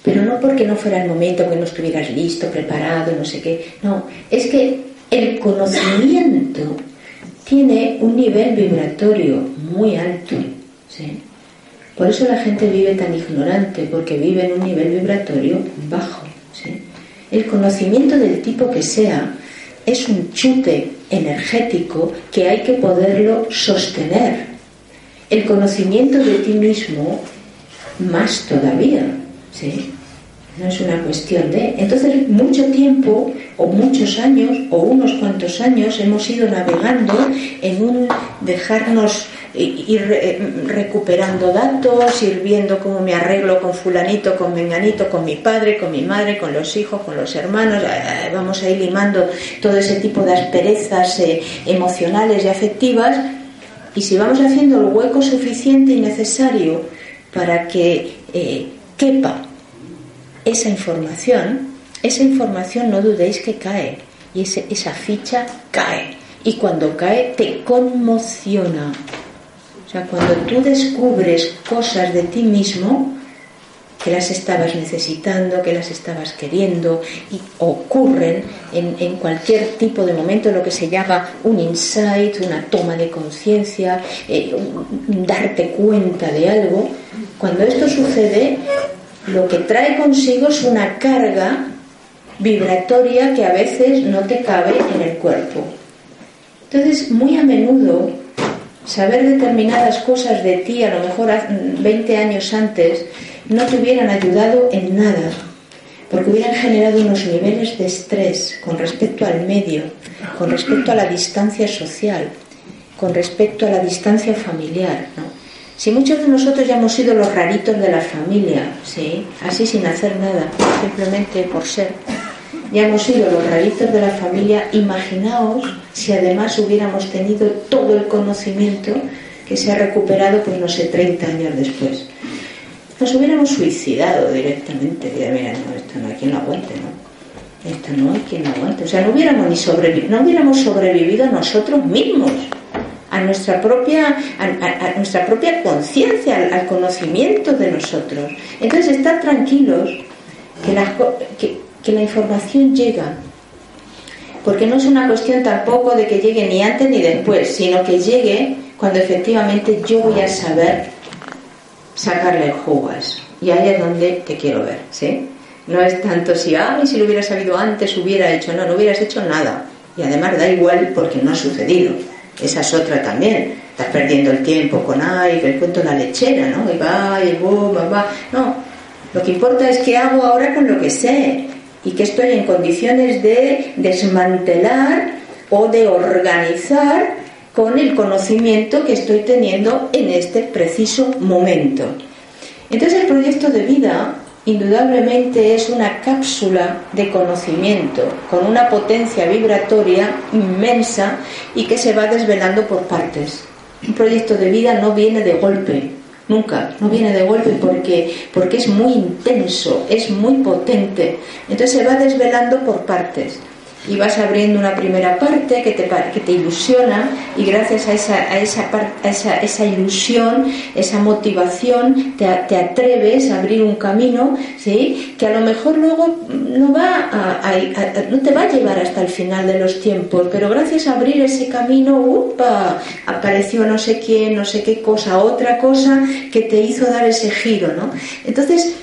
Speaker 2: Pero no porque no fuera el momento, porque no estuvieras listo, preparado, no sé qué. No, es que el conocimiento tiene un nivel vibratorio muy alto. Por eso la gente vive tan ignorante, porque vive en un nivel vibratorio bajo. El conocimiento del tipo que sea es un chute energético que hay que poderlo sostener. El conocimiento de ti mismo, más todavía. ¿sí? No es una cuestión de... Entonces, mucho tiempo, o muchos años, o unos cuantos años, hemos ido navegando en un dejarnos ir eh, recuperando datos, ir viendo cómo me arreglo con fulanito, con menganito, con mi padre, con mi madre, con los hijos, con los hermanos. Eh, vamos a ir limando todo ese tipo de asperezas eh, emocionales y afectivas. Y si vamos haciendo el hueco suficiente y necesario para que quepa esa información, esa información no dudéis que cae y esa ficha cae. Y cuando cae te conmociona. O sea, cuando tú descubres cosas de ti mismo que las estabas necesitando, que las estabas queriendo y ocurren en, cualquier tipo de momento, lo que se llama un insight, una toma de conciencia, eh, darte cuenta de algo, cuando esto sucede, lo que trae consigo es una carga vibratoria que a veces no te cabe en el cuerpo. Entonces, muy a menudo, saber determinadas cosas de ti, a lo mejor 20 años antes, no te hubieran ayudado en nada, porque hubieran generado unos niveles de estrés con respecto al medio, con respecto a la distancia social, con respecto a la distancia familiar. ¿no? Si muchos de nosotros ya hemos sido los raritos de la familia, ¿sí? así sin hacer nada, simplemente por ser, ya hemos sido los raritos de la familia, imaginaos si además hubiéramos tenido todo el conocimiento que se ha recuperado, pues no sé, 30 años después. Nos hubiéramos suicidado directamente, mira, no, esto no hay quien lo aguante, ¿no? Esto no hay quien lo aguante. O sea, no hubiéramos ni sobrevivido, no hubiéramos sobrevivido nosotros mismos a nuestra propia, a, nuestra propia conciencia, al, conocimiento de nosotros. Entonces, estar tranquilos que la, que, la información llega, porque no es una cuestión tampoco de que llegue ni antes ni después, sino que llegue cuando efectivamente yo voy a saber sacarle el jugo a. Y ahí es donde te quiero ver, ¿sí? No es tanto si, ay, si lo hubiera sabido antes, hubiera hecho, no, no hubieras hecho nada. Y además da igual porque no ha sucedido. Esa es otra también. Estás perdiendo el tiempo con, ay, que el cuento la lechera, ¿no? Y va, y va, va. No, lo que importa es qué hago ahora con lo que sé y que estoy en condiciones de desmantelar o de organizar con el conocimiento que estoy teniendo en este preciso momento. Entonces el proyecto de vida indudablemente es una cápsula de conocimiento con una potencia vibratoria inmensa y que se va desvelando por partes. Un proyecto de vida no viene de golpe, nunca, no viene de golpe porque, porque es muy intenso, es muy potente. Entonces se va desvelando por partes y vas abriendo una primera parte que te, que te ilusiona y gracias a esa, a esa, a esa, esa ilusión, esa motivación, te, te, atreves a abrir un camino ¿sí? que a lo mejor luego no, va a, no te va a llevar hasta el final de los tiempos, pero gracias a abrir ese camino, upa, apareció no sé quién, no sé qué cosa, otra cosa que te hizo dar ese giro. ¿no? Entonces,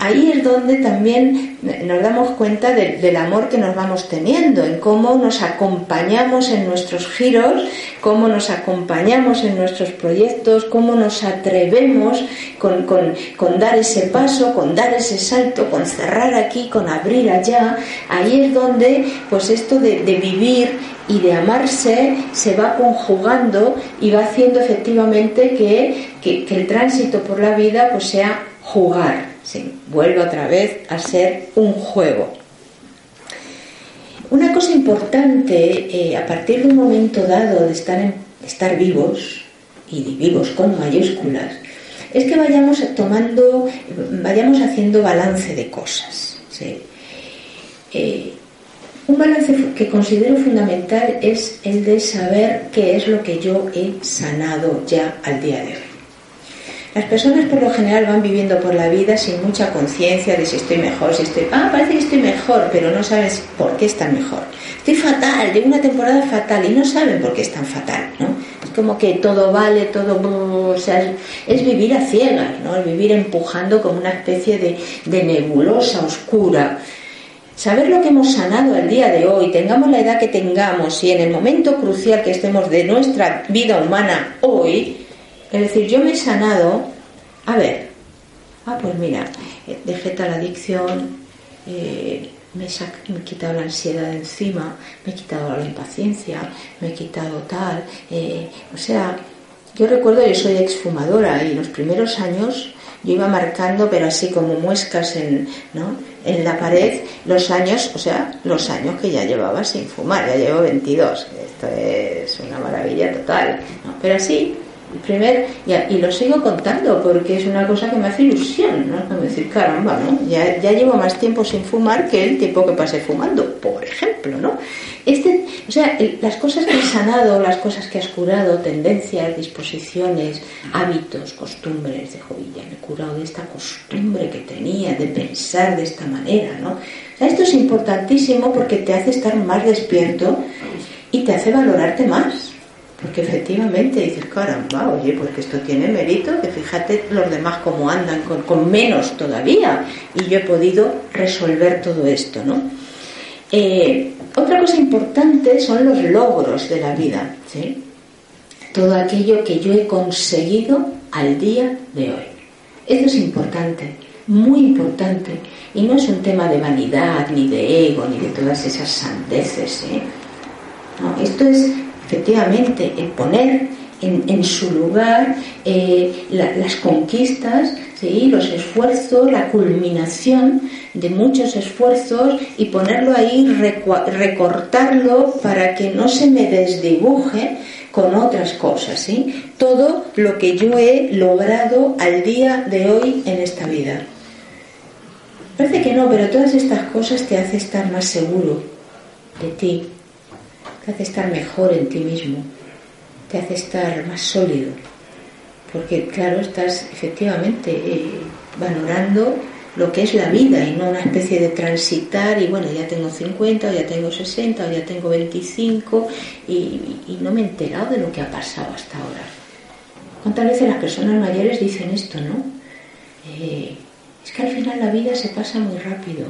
Speaker 2: ahí es donde también nos damos cuenta del amor que nos vamos teniendo, en cómo nos acompañamos en nuestros giros, cómo nos acompañamos en nuestros proyectos, cómo nos atrevemos con, dar ese paso, con dar ese salto, con cerrar aquí, con abrir allá. Ahí es donde pues esto de, vivir y de amarse se va conjugando y va haciendo efectivamente que, que el tránsito por la vida pues sea jugar Sí, vuelve otra vez a ser un juego. Una cosa importante eh, a partir de un momento dado de estar, estar vivos, y vivos con mayúsculas, es que vayamos tomando, vayamos haciendo balance de cosas. Eh, un balance que considero fundamental es el de saber qué es lo que yo he sanado ya al día de hoy. Las personas por lo general van viviendo por la vida sin mucha conciencia de si estoy mejor, si estoy... Ah, parece que estoy mejor, pero no sabes por qué están mejor. Estoy fatal, de una temporada fatal y no saben por qué están fatal, ¿no? Es como que todo vale, todo... O sea, es, vivir a ciegas, ¿no? Es vivir empujando como una especie de, de nebulosa oscura saber lo que hemos sanado al día de hoy, tengamos la edad que tengamos y en el momento crucial que estemos de nuestra vida humana hoy, es decir, yo me he sanado, a ver, ah, pues mira, eh, dejé tal adicción, eh, me, he quitado la ansiedad de encima, me he quitado la impaciencia, me he quitado tal, eh, o sea, yo recuerdo, yo soy exfumadora y los primeros años yo iba marcando, pero así como muescas en, ¿no? en la pared, los años, o sea, los años que ya llevaba sin fumar, ya llevo 22, esto es una maravilla total, pero así, primer, y, lo sigo contando porque es una cosa que me hace ilusión, ¿no? Como decir, caramba, ¿no? Ya, ya llevo más tiempo sin fumar que el tiempo que pasé fumando, por ejemplo, ¿no? Este, o sea, las cosas que has sanado, las cosas que has curado, tendencias, disposiciones, hábitos, costumbres, de jovilla, me he curado de esta costumbre que tenía de pensar de esta manera, ¿no? O sea, esto es importantísimo porque te hace estar más despierto y te hace valorarte más. Porque efectivamente dices, caramba, oye, pues que esto tiene mérito, que fíjate los demás cómo andan con, con menos todavía. Y yo he podido resolver todo esto, ¿no? Eh, otra cosa importante son los logros de la vida, todo aquello que yo he conseguido al día de hoy. Eso es importante, muy importante. Y no es un tema de vanidad, ni de ego, ni de todas esas sandeces. ¿eh? esto es efectivamente poner en, su lugar eh, las conquistas, ¿sí? los esfuerzos, la culminación de muchos esfuerzos y ponerlo ahí, recortarlo para que no se me desdibuje con otras cosas, ¿sí? Todo lo que yo he logrado al día de hoy en esta vida. Parece que no, pero todas estas cosas te hacen estar más seguro de ti, te hace estar mejor en ti mismo, te hace estar más sólido, porque claro, estás efectivamente eh, valorando lo que es la vida y no una especie de transitar y bueno, ya tengo 50 o ya tengo 60 o ya tengo 25 y, no me he enterado de lo que ha pasado hasta ahora. ¿Cuántas veces las personas mayores dicen esto, no? Eh, es que al final la vida se pasa muy rápido.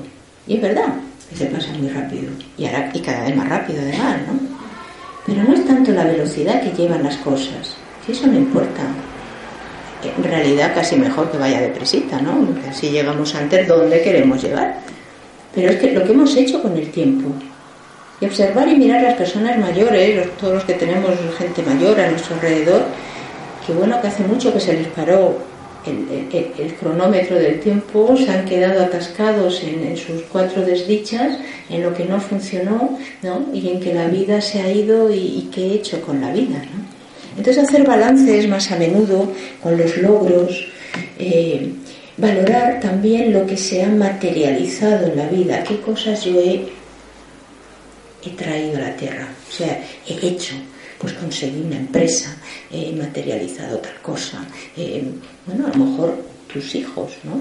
Speaker 2: Y es verdad que se pasa muy rápido. Y, ahora, y cada vez más rápido además, ¿no? Pero no es tanto la velocidad que llevan las cosas, que eso no importa en realidad casi mejor que vaya depresita, ¿no? así llegamos antes donde queremos llegar. Pero es que lo que hemos hecho con el tiempo, y observar y mirar las personas mayores, todos los que tenemos gente mayor a nuestro alrededor, que bueno que hace mucho que se les paró el, cronómetro del tiempo, se han quedado atascados en, sus cuatro desdichas, en lo que no funcionó, ¿no? Y en que la vida se ha ido y, y qué he hecho con la vida, ¿no? Entonces hacer balances más a menudo con los logros, eh, valorar también lo que se ha materializado en la vida, qué cosas yo he, traído a la tierra, o sea, he hecho, pues conseguí una empresa, he materializado otra cosa, eh, bueno, a lo mejor tus hijos, ¿no?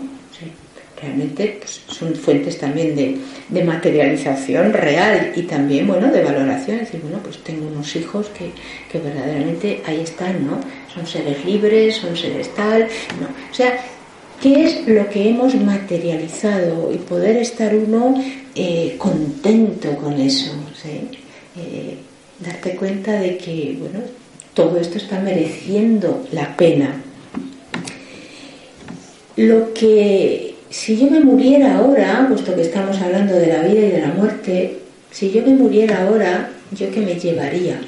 Speaker 2: realmente pues, son fuentes también de, materialización real y también, bueno, de valoración. Es decir, bueno, pues tengo unos hijos que, verdaderamente ahí están, ¿no? Son seres libres, son seres tal, ¿no? O sea, ¿qué es lo que hemos materializado? Y poder estar uno eh, contento con eso, eh, darte cuenta de que, bueno, todo esto está mereciendo la pena. Lo que si yo me muriera ahora, puesto que estamos hablando de la vida y de la muerte, si yo me muriera ahora, ¿yo qué me llevaría?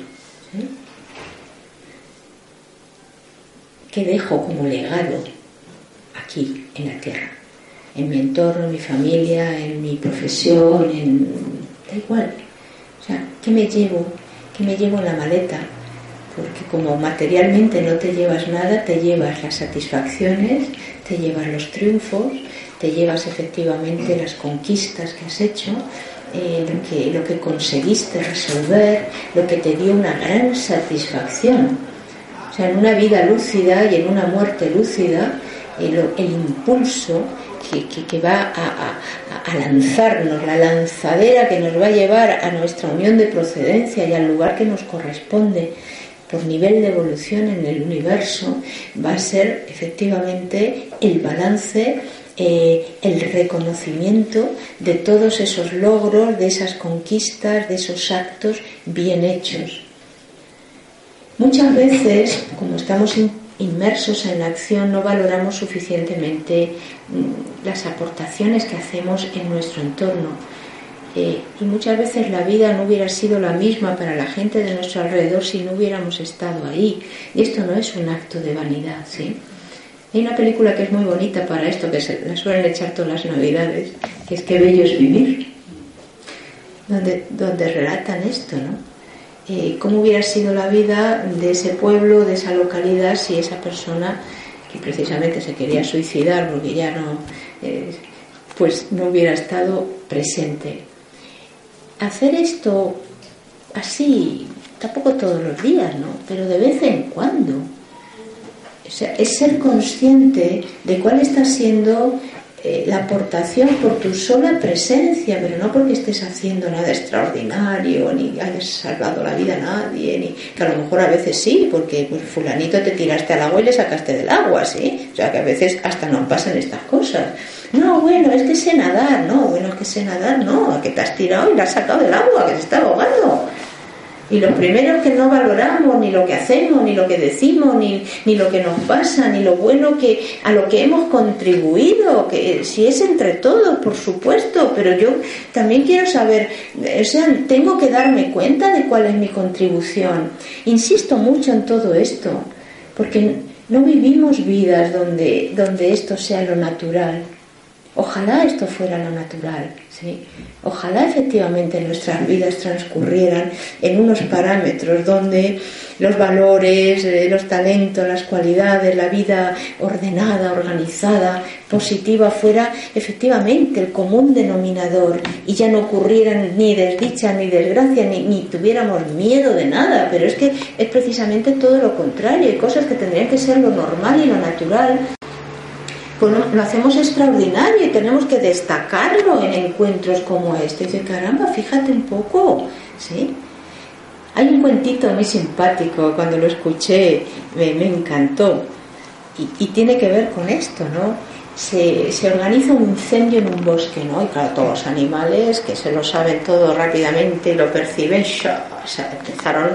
Speaker 2: ¿Qué dejo como legado aquí, en la tierra? En mi entorno, en mi familia, en mi profesión, en... da igual. O sea, ¿qué me llevo? ¿Qué me llevo en la maleta? Porque como materialmente no te llevas nada, te llevas las satisfacciones, te llevas los triunfos, te llevas efectivamente las conquistas que has hecho, eh, lo, que, lo que conseguiste resolver, lo que te dio una gran satisfacción. O sea, en una vida lúcida y en una muerte lúcida, el, impulso que, va a, a, lanzarnos, la lanzadera que nos va a llevar a nuestra unión de procedencia y al lugar que nos corresponde por nivel de evolución en el universo, va a ser efectivamente el balance eh, el reconocimiento de todos esos logros, de esas conquistas, de esos actos bien hechos. Muchas veces, como estamos inmersos en la acción, no valoramos suficientemente mm, las aportaciones que hacemos en nuestro entorno. Y muchas veces la vida no hubiera sido la misma para la gente de nuestro alrededor si no hubiéramos estado ahí. Y esto no es un acto de vanidad, ¿sí? Hay una película que es muy bonita para esto, que se la suelen echar todas las navidades, que es Qué bello es vivir, donde, donde relatan esto, ¿no? Eh, cómo hubiera sido la vida de ese pueblo, de esa localidad, si esa persona, que precisamente se quería suicidar porque ya no, eh, pues no hubiera estado presente. Hacer esto así, tampoco todos los días, ¿no? Pero de vez en cuando es ser consciente de cuál está siendo eh, la aportación por tu sola presencia, pero no porque estés haciendo nada extraordinario, ni hayas salvado la vida a nadie, ni que a lo mejor a veces sí, porque pues, fulanito te tiraste al agua y le sacaste del agua, ¿sí? O sea que a veces hasta no pasan estas cosas. No, bueno, es que sé nadar, no, bueno, es que sé nadar, no, que te has tirado y la has sacado del agua, que se está ahogando. Y los primeros que no valoramos ni lo que hacemos, ni lo que decimos, ni, ni, lo que nos pasa, ni lo bueno que a lo que hemos contribuido, que si es entre todos, por supuesto, pero yo también quiero saber, o sea, tengo que darme cuenta de cuál es mi contribución. Insisto mucho en todo esto, porque no vivimos vidas donde, donde esto sea lo natural. Ojalá esto fuera lo natural, ¿sí? Ojalá efectivamente nuestras vidas transcurrieran en unos parámetros donde los valores, eh, los talentos, las cualidades, la vida ordenada, organizada, positiva fuera efectivamente el común denominador y ya no ocurrieran ni desdicha ni desgracia ni, ni tuviéramos miedo de nada, pero es que es precisamente todo lo contrario, hay cosas que tendrían que ser lo normal y lo natural lo hacemos extraordinario y tenemos que destacarlo en encuentros como este. Y dice, caramba, fíjate un poco, ¿sí? Hay un cuentito muy simpático, cuando lo escuché me, encantó y, tiene que ver con esto, ¿no? Se, se, organiza un incendio en un bosque, ¿no? Y claro, todos los animales que se lo saben todo rápidamente, lo perciben, empezaron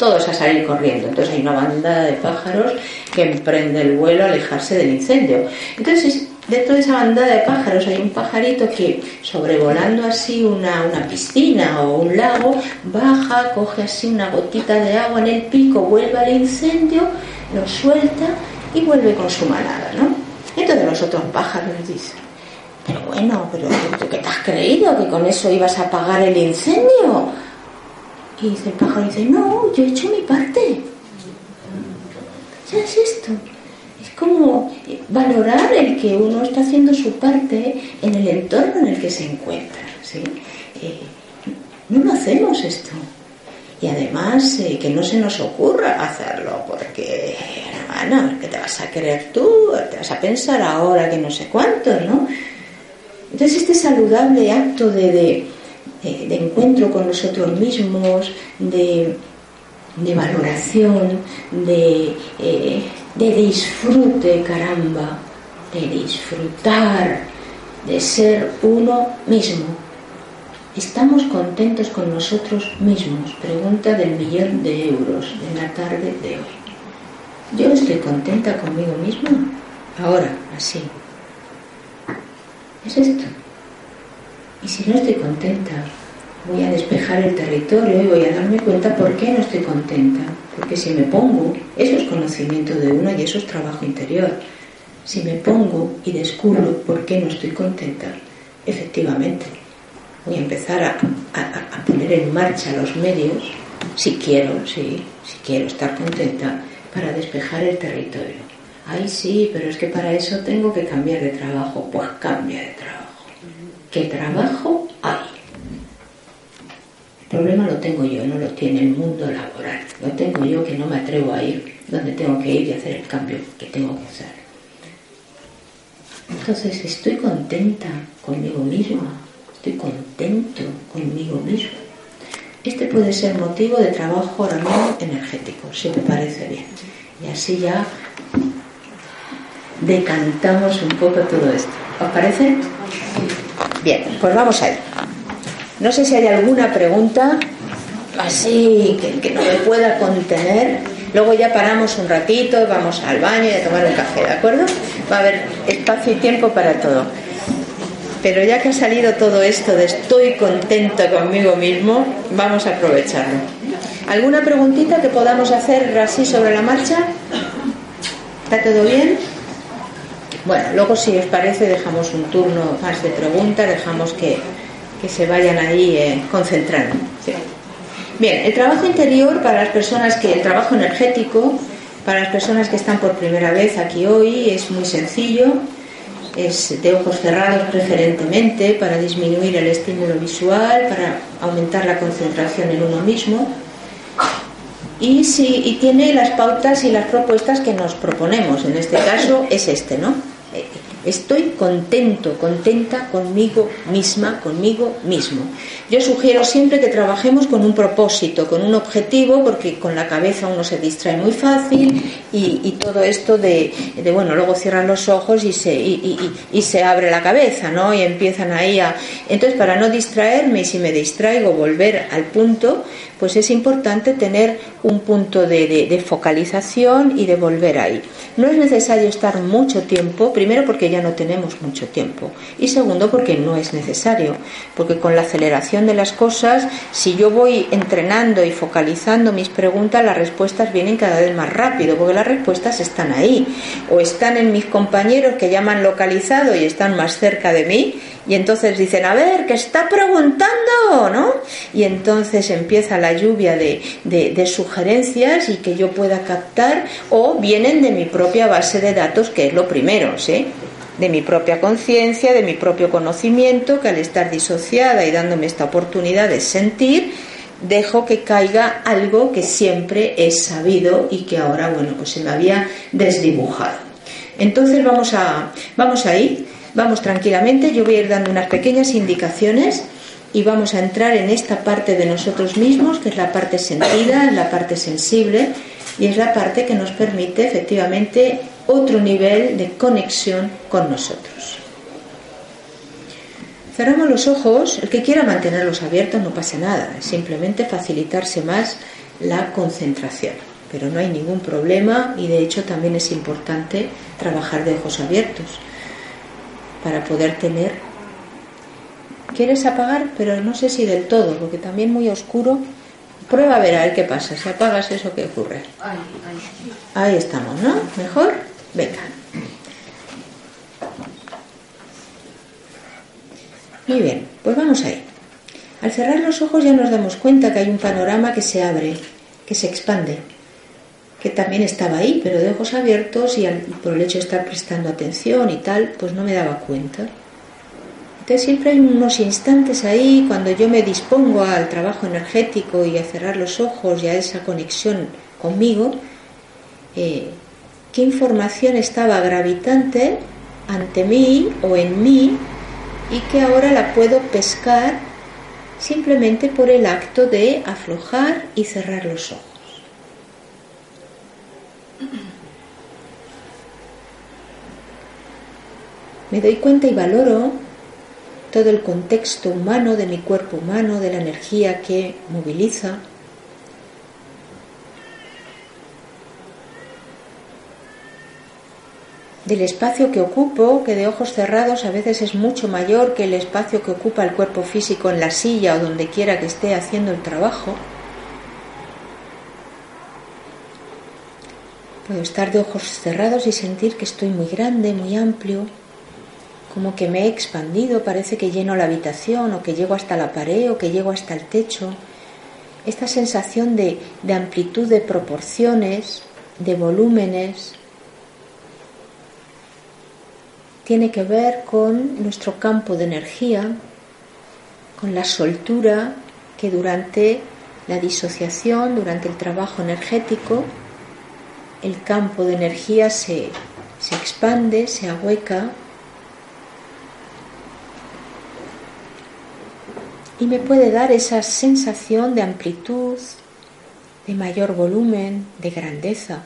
Speaker 2: todos a salir corriendo. Entonces hay una banda de pájaros que emprende el vuelo a alejarse del incendio. Entonces, dentro de esa banda de pájaros hay un pajarito que, sobrevolando así una, una piscina o un lago, baja, coge así una gotita de agua en el pico, vuelve al incendio, lo suelta y vuelve con su manada, ¿no? Entonces los otros pájaros dicen, pero bueno, pero ¿qué te has creído? ¿Que con eso ibas a apagar el incendio? Y dice el pájaro, dice, no, yo he hecho mi parte. ¿Sabes es esto? Es como valorar el que uno está haciendo su parte en el entorno en el que se encuentra. ¿sí? Eh, no lo hacemos esto. Y además eh, que no se nos ocurra hacerlo, porque, hermano, que te vas a querer tú, te vas a pensar ahora que no sé cuánto, ¿no? Entonces este saludable acto de, encuentro con nosotros mismos, de, valoración, de, eh, de disfrute, caramba, de disfrutar, de ser uno mismo. ¿Estamos contentos con nosotros mismos? Pregunta del millón de euros en la tarde de hoy. ¿Yo estoy contenta conmigo misma? Ahora, así. Es esto. Y si no estoy contenta, voy a despejar el territorio y voy a darme cuenta por qué no estoy contenta. Porque si me pongo, eso es conocimiento de uno y eso es trabajo interior. Si me pongo y descubro por qué no estoy contenta, efectivamente, voy a empezar a, poner en marcha los medios, si quiero, sí, si quiero estar contenta, para despejar el territorio. Ay, sí, pero es que para eso tengo que cambiar de trabajo. Pues cambia de trabajo. ¿Qué trabajo hay? El problema lo tengo yo, no lo tiene el mundo laboral. Lo tengo yo que no me atrevo a ir. donde tengo que ir y hacer el cambio que tengo que hacer. Entonces estoy contenta conmigo misma, estoy contento conmigo mismo. Este puede ser motivo de trabajo ahora mismo energético, si me parece bien. Y así ya decantamos un poco todo esto. ¿Os parece? Bien, pues vamos a ir. No sé si hay alguna pregunta así que, no me pueda contener. Luego ya paramos un ratito, vamos al baño y a tomar un café, ¿de acuerdo? Va a haber espacio y tiempo para todo. Pero ya que ha salido todo esto de estoy contenta conmigo mismo, vamos a aprovecharlo. ¿Alguna preguntita que podamos hacer así sobre la marcha? ¿Está todo bien? Bueno, luego si os parece dejamos un turno más de preguntas, dejamos que, se vayan ahí eh, concentrando. Bien, el trabajo interior para las personas que, el trabajo energético, para las personas que están por primera vez aquí hoy, es muy sencillo. Es de ojos cerrados preferentemente para disminuir el estímulo visual, para aumentar la concentración en uno mismo. Y, si, y tiene las pautas y las propuestas que nos proponemos. En este caso es este, ¿no? Estoy contento, contenta conmigo misma, conmigo mismo. Yo sugiero siempre que trabajemos con un propósito, con un objetivo, porque con la cabeza uno se distrae muy fácil y, todo esto de, bueno, luego cierran los ojos y se, y, se abre la cabeza, ¿no? Y empiezan ahí a... Entonces, para no distraerme y si me distraigo, volver al punto, pues es importante tener un punto de, focalización y de volver ahí. No es necesario estar mucho tiempo, primero porque ya no tenemos mucho tiempo y segundo porque no es necesario, porque con la aceleración de las cosas, si yo voy entrenando y focalizando mis preguntas, las respuestas vienen cada vez más rápido, porque las respuestas están ahí o están en mis compañeros que llaman localizado y están más cerca de mí y entonces dicen, a ver, ¿qué está preguntando? ¿no? Y entonces empieza la lluvia de, de, sugerencias y que yo pueda captar, o vienen de mi propia base de datos, que es lo primero, ¿sí? de mi propia conciencia, de mi propio conocimiento, que al estar disociada y dándome esta oportunidad de sentir, dejo que caiga algo que siempre he sabido y que ahora, bueno, pues se me había desdibujado. Entonces vamos a, vamos a ir Vamos tranquilamente, yo voy a ir dando unas pequeñas indicaciones y vamos a entrar en esta parte de nosotros mismos, que es la parte sentida, la parte sensible, y es la parte que nos permite efectivamente otro nivel de conexión con nosotros. Cerramos los ojos, el que quiera mantenerlos abiertos no pasa nada, es simplemente facilitarse más la concentración, pero no hay ningún problema y de hecho también es importante trabajar de ojos abiertos para poder tener. ¿Quieres apagar? Pero no sé si del todo, porque también muy oscuro. Prueba a ver a ver qué pasa. Si apagas eso, ¿qué ocurre? Ahí estamos, ¿no? ¿Mejor? Venga. Muy bien, pues vamos ahí. Al cerrar los ojos ya nos damos cuenta que hay un panorama que se abre, que se expande que también estaba ahí, pero de ojos abiertos y por el hecho de estar prestando atención y tal, pues no me daba cuenta. Entonces siempre hay unos instantes ahí cuando yo me dispongo al trabajo energético y a cerrar los ojos y a esa conexión conmigo, eh, qué información estaba gravitante ante mí o en mí y que ahora la puedo pescar simplemente por el acto de aflojar y cerrar los ojos. Me doy cuenta y valoro todo el contexto humano de mi cuerpo humano, de la energía que moviliza. del espacio que ocupo, que de ojos cerrados a veces es mucho mayor que el espacio que ocupa el cuerpo físico en la silla o donde quiera que esté haciendo el trabajo. Puedo estar de ojos cerrados y sentir que estoy muy grande, muy amplio, como que me he expandido, parece que lleno la habitación o que llego hasta la pared o que llego hasta el techo. Esta sensación de, amplitud de proporciones, de volúmenes, tiene que ver con nuestro campo de energía, con la soltura que durante la disociación, durante el trabajo energético, el campo de energía se, se expande, se ahueca y me puede dar esa sensación de amplitud, de mayor volumen, de grandeza.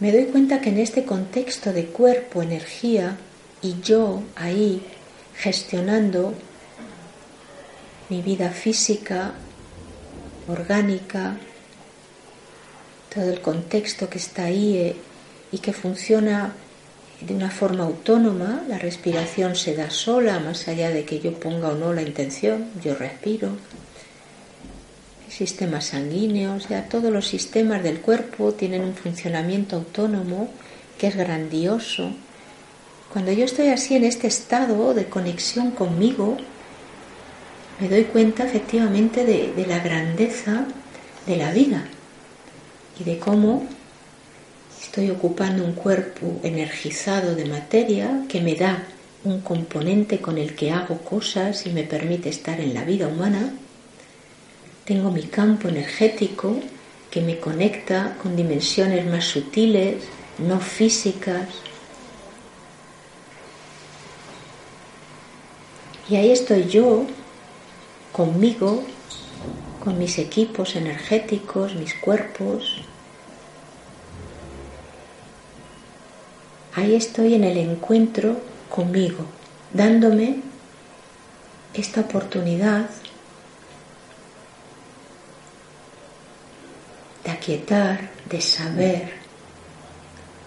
Speaker 2: Me doy cuenta que en este contexto de cuerpo, energía y yo ahí gestionando mi vida física, orgánica, todo el contexto que está ahí eh, y que funciona de una forma autónoma, la respiración se da sola, más allá de que yo ponga o no la intención, yo respiro. El sistema sanguíneo, o sea, todos los sistemas del cuerpo tienen un funcionamiento autónomo que es grandioso. Cuando yo estoy así en este estado de conexión conmigo, me doy cuenta efectivamente de, la grandeza de la vida y de cómo Estoy ocupando un cuerpo energizado de materia que me da un componente con el que hago cosas y me permite estar en la vida humana. Tengo mi campo energético que me conecta con dimensiones más sutiles, no físicas. Y ahí estoy yo, conmigo, con mis equipos energéticos, mis cuerpos, ahí estoy en el encuentro conmigo, dándome esta oportunidad de aquietar, de saber,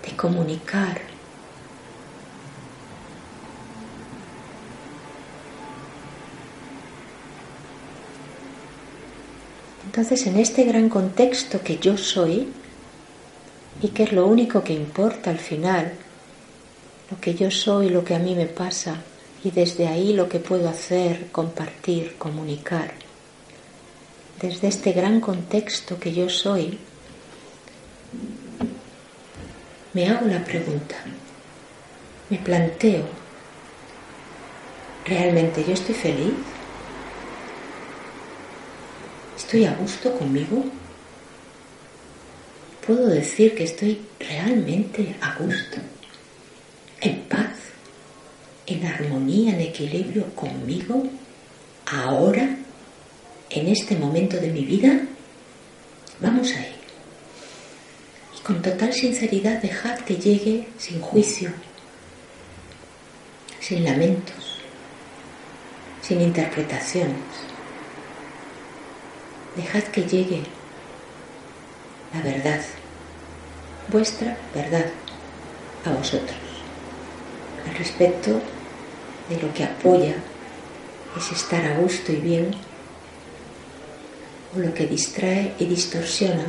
Speaker 2: de comunicar. Entonces, en este gran contexto que yo soy, y que es lo único que importa al final, lo que yo soy, lo que a mí me pasa y desde ahí lo que puedo hacer, compartir, comunicar. Desde este gran contexto que yo soy, me hago la pregunta, me planteo, ¿realmente yo estoy feliz? ¿Estoy a gusto conmigo? ¿Puedo decir que estoy realmente a gusto? en paz, en armonía, en equilibrio conmigo, ahora, en este momento de mi vida, vamos a ir. Y con total sinceridad dejad que llegue sin juicio, sin lamentos, sin interpretaciones. Dejad que llegue la verdad, vuestra verdad a vosotros al respecto de lo que apoya es estar a gusto y bien, o lo que distrae y distorsiona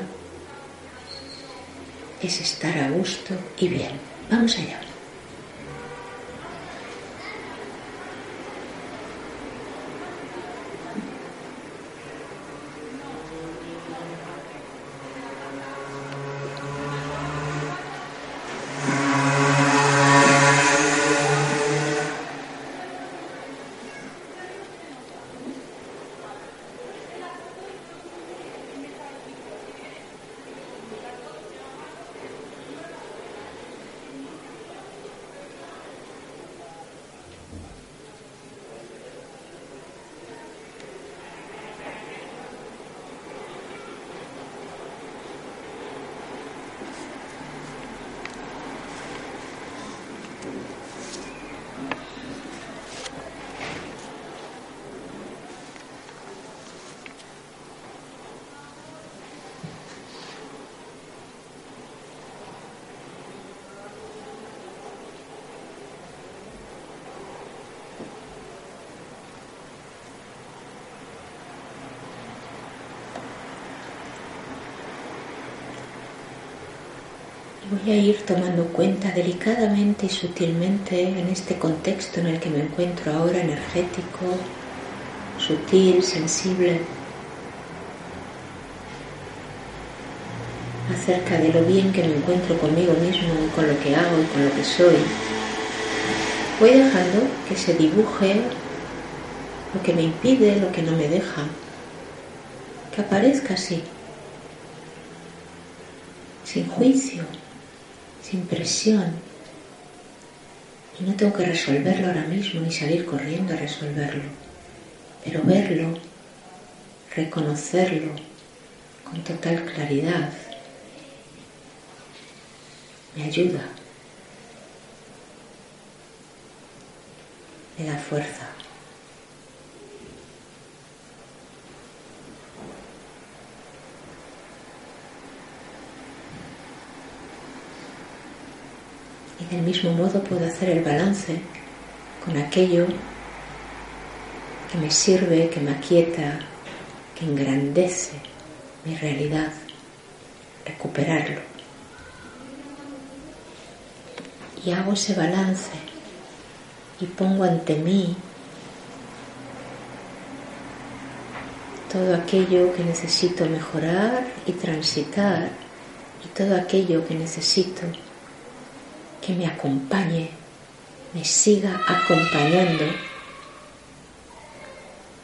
Speaker 2: es estar a gusto y bien. Vamos allá. Voy a ir tomando cuenta delicadamente y sutilmente en este contexto en el que me encuentro ahora, energético, sutil, sensible, acerca de lo bien que me encuentro conmigo mismo, con lo que hago y con lo que soy. Voy dejando que se dibuje lo que me impide, lo que no me deja, que aparezca así, sin juicio, sin presión. Y no tengo que resolverlo ahora mismo ni salir corriendo a resolverlo, pero verlo, reconocerlo con total claridad, me ayuda, me da fuerza. Y del mismo modo puedo hacer el balance con aquello que me sirve, que me aquieta, que engrandece mi realidad, recuperarlo. Y hago ese balance y pongo ante mí todo aquello que necesito mejorar y transitar y todo aquello que necesito que me acompañe, me siga acompañando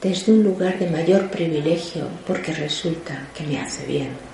Speaker 2: desde un lugar de mayor privilegio porque resulta que me hace bien.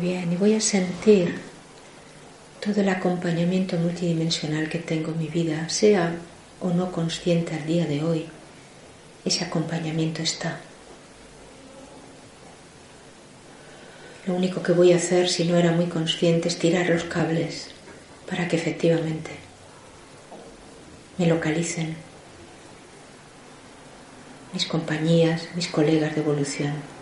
Speaker 2: Bien, y voy a sentir todo el acompañamiento multidimensional que tengo en mi vida, sea o no consciente al día de hoy. Ese acompañamiento está. Lo único que voy a hacer, si no era muy consciente, es tirar los cables para que efectivamente me localicen mis compañías, mis colegas de evolución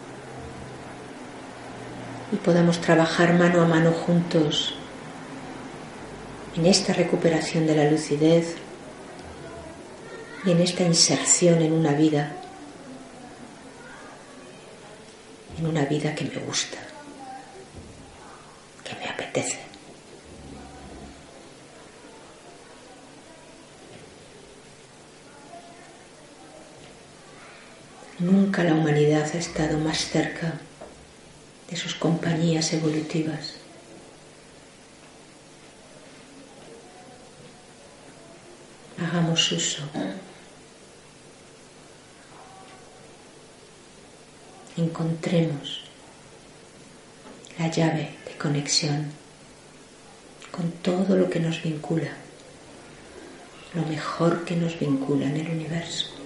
Speaker 2: y podamos trabajar mano a mano juntos en esta recuperación de la lucidez y en esta inserción en una vida, en una vida que me gusta, que me apetece. Nunca la humanidad ha estado más cerca de sus compañías evolutivas. Hagamos uso. Encontremos la llave de conexión con todo lo que nos vincula, lo mejor que nos vincula en el universo.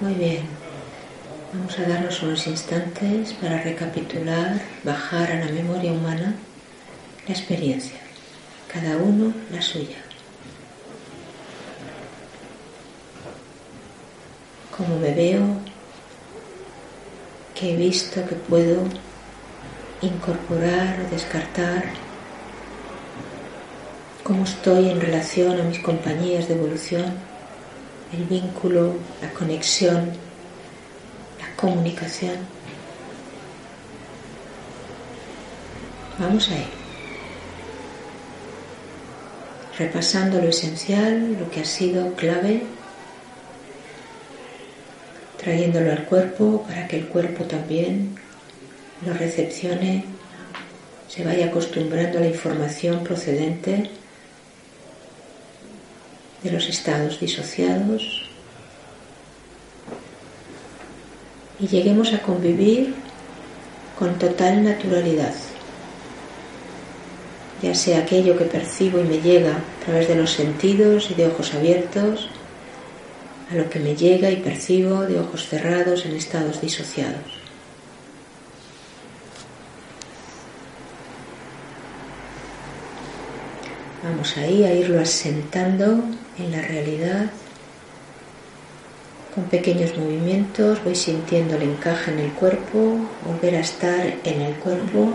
Speaker 2: Muy bien. Vamos a darnos unos instantes para recapitular, bajar a la memoria humana la experiencia, cada uno la suya. Cómo me veo, qué he visto que puedo incorporar o descartar, cómo estoy en relación a mis compañías de evolución, el vínculo, la conexión, la comunicación. Vamos a ir. Repasando lo esencial, lo que ha sido clave, trayéndolo al cuerpo para que el cuerpo también lo recepcione, se vaya acostumbrando a la información procedente de los estados disociados y lleguemos a convivir con total naturalidad, ya sea aquello que percibo y me llega a través de los sentidos y de ojos abiertos, a lo que me llega y percibo de ojos cerrados en estados disociados. Vamos ahí a irlo asentando en la realidad. Con pequeños movimientos voy sintiendo el encaje en el cuerpo, volver a estar en el cuerpo.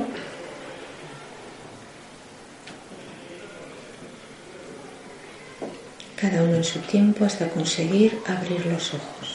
Speaker 2: Cada uno en su tiempo hasta conseguir abrir los ojos.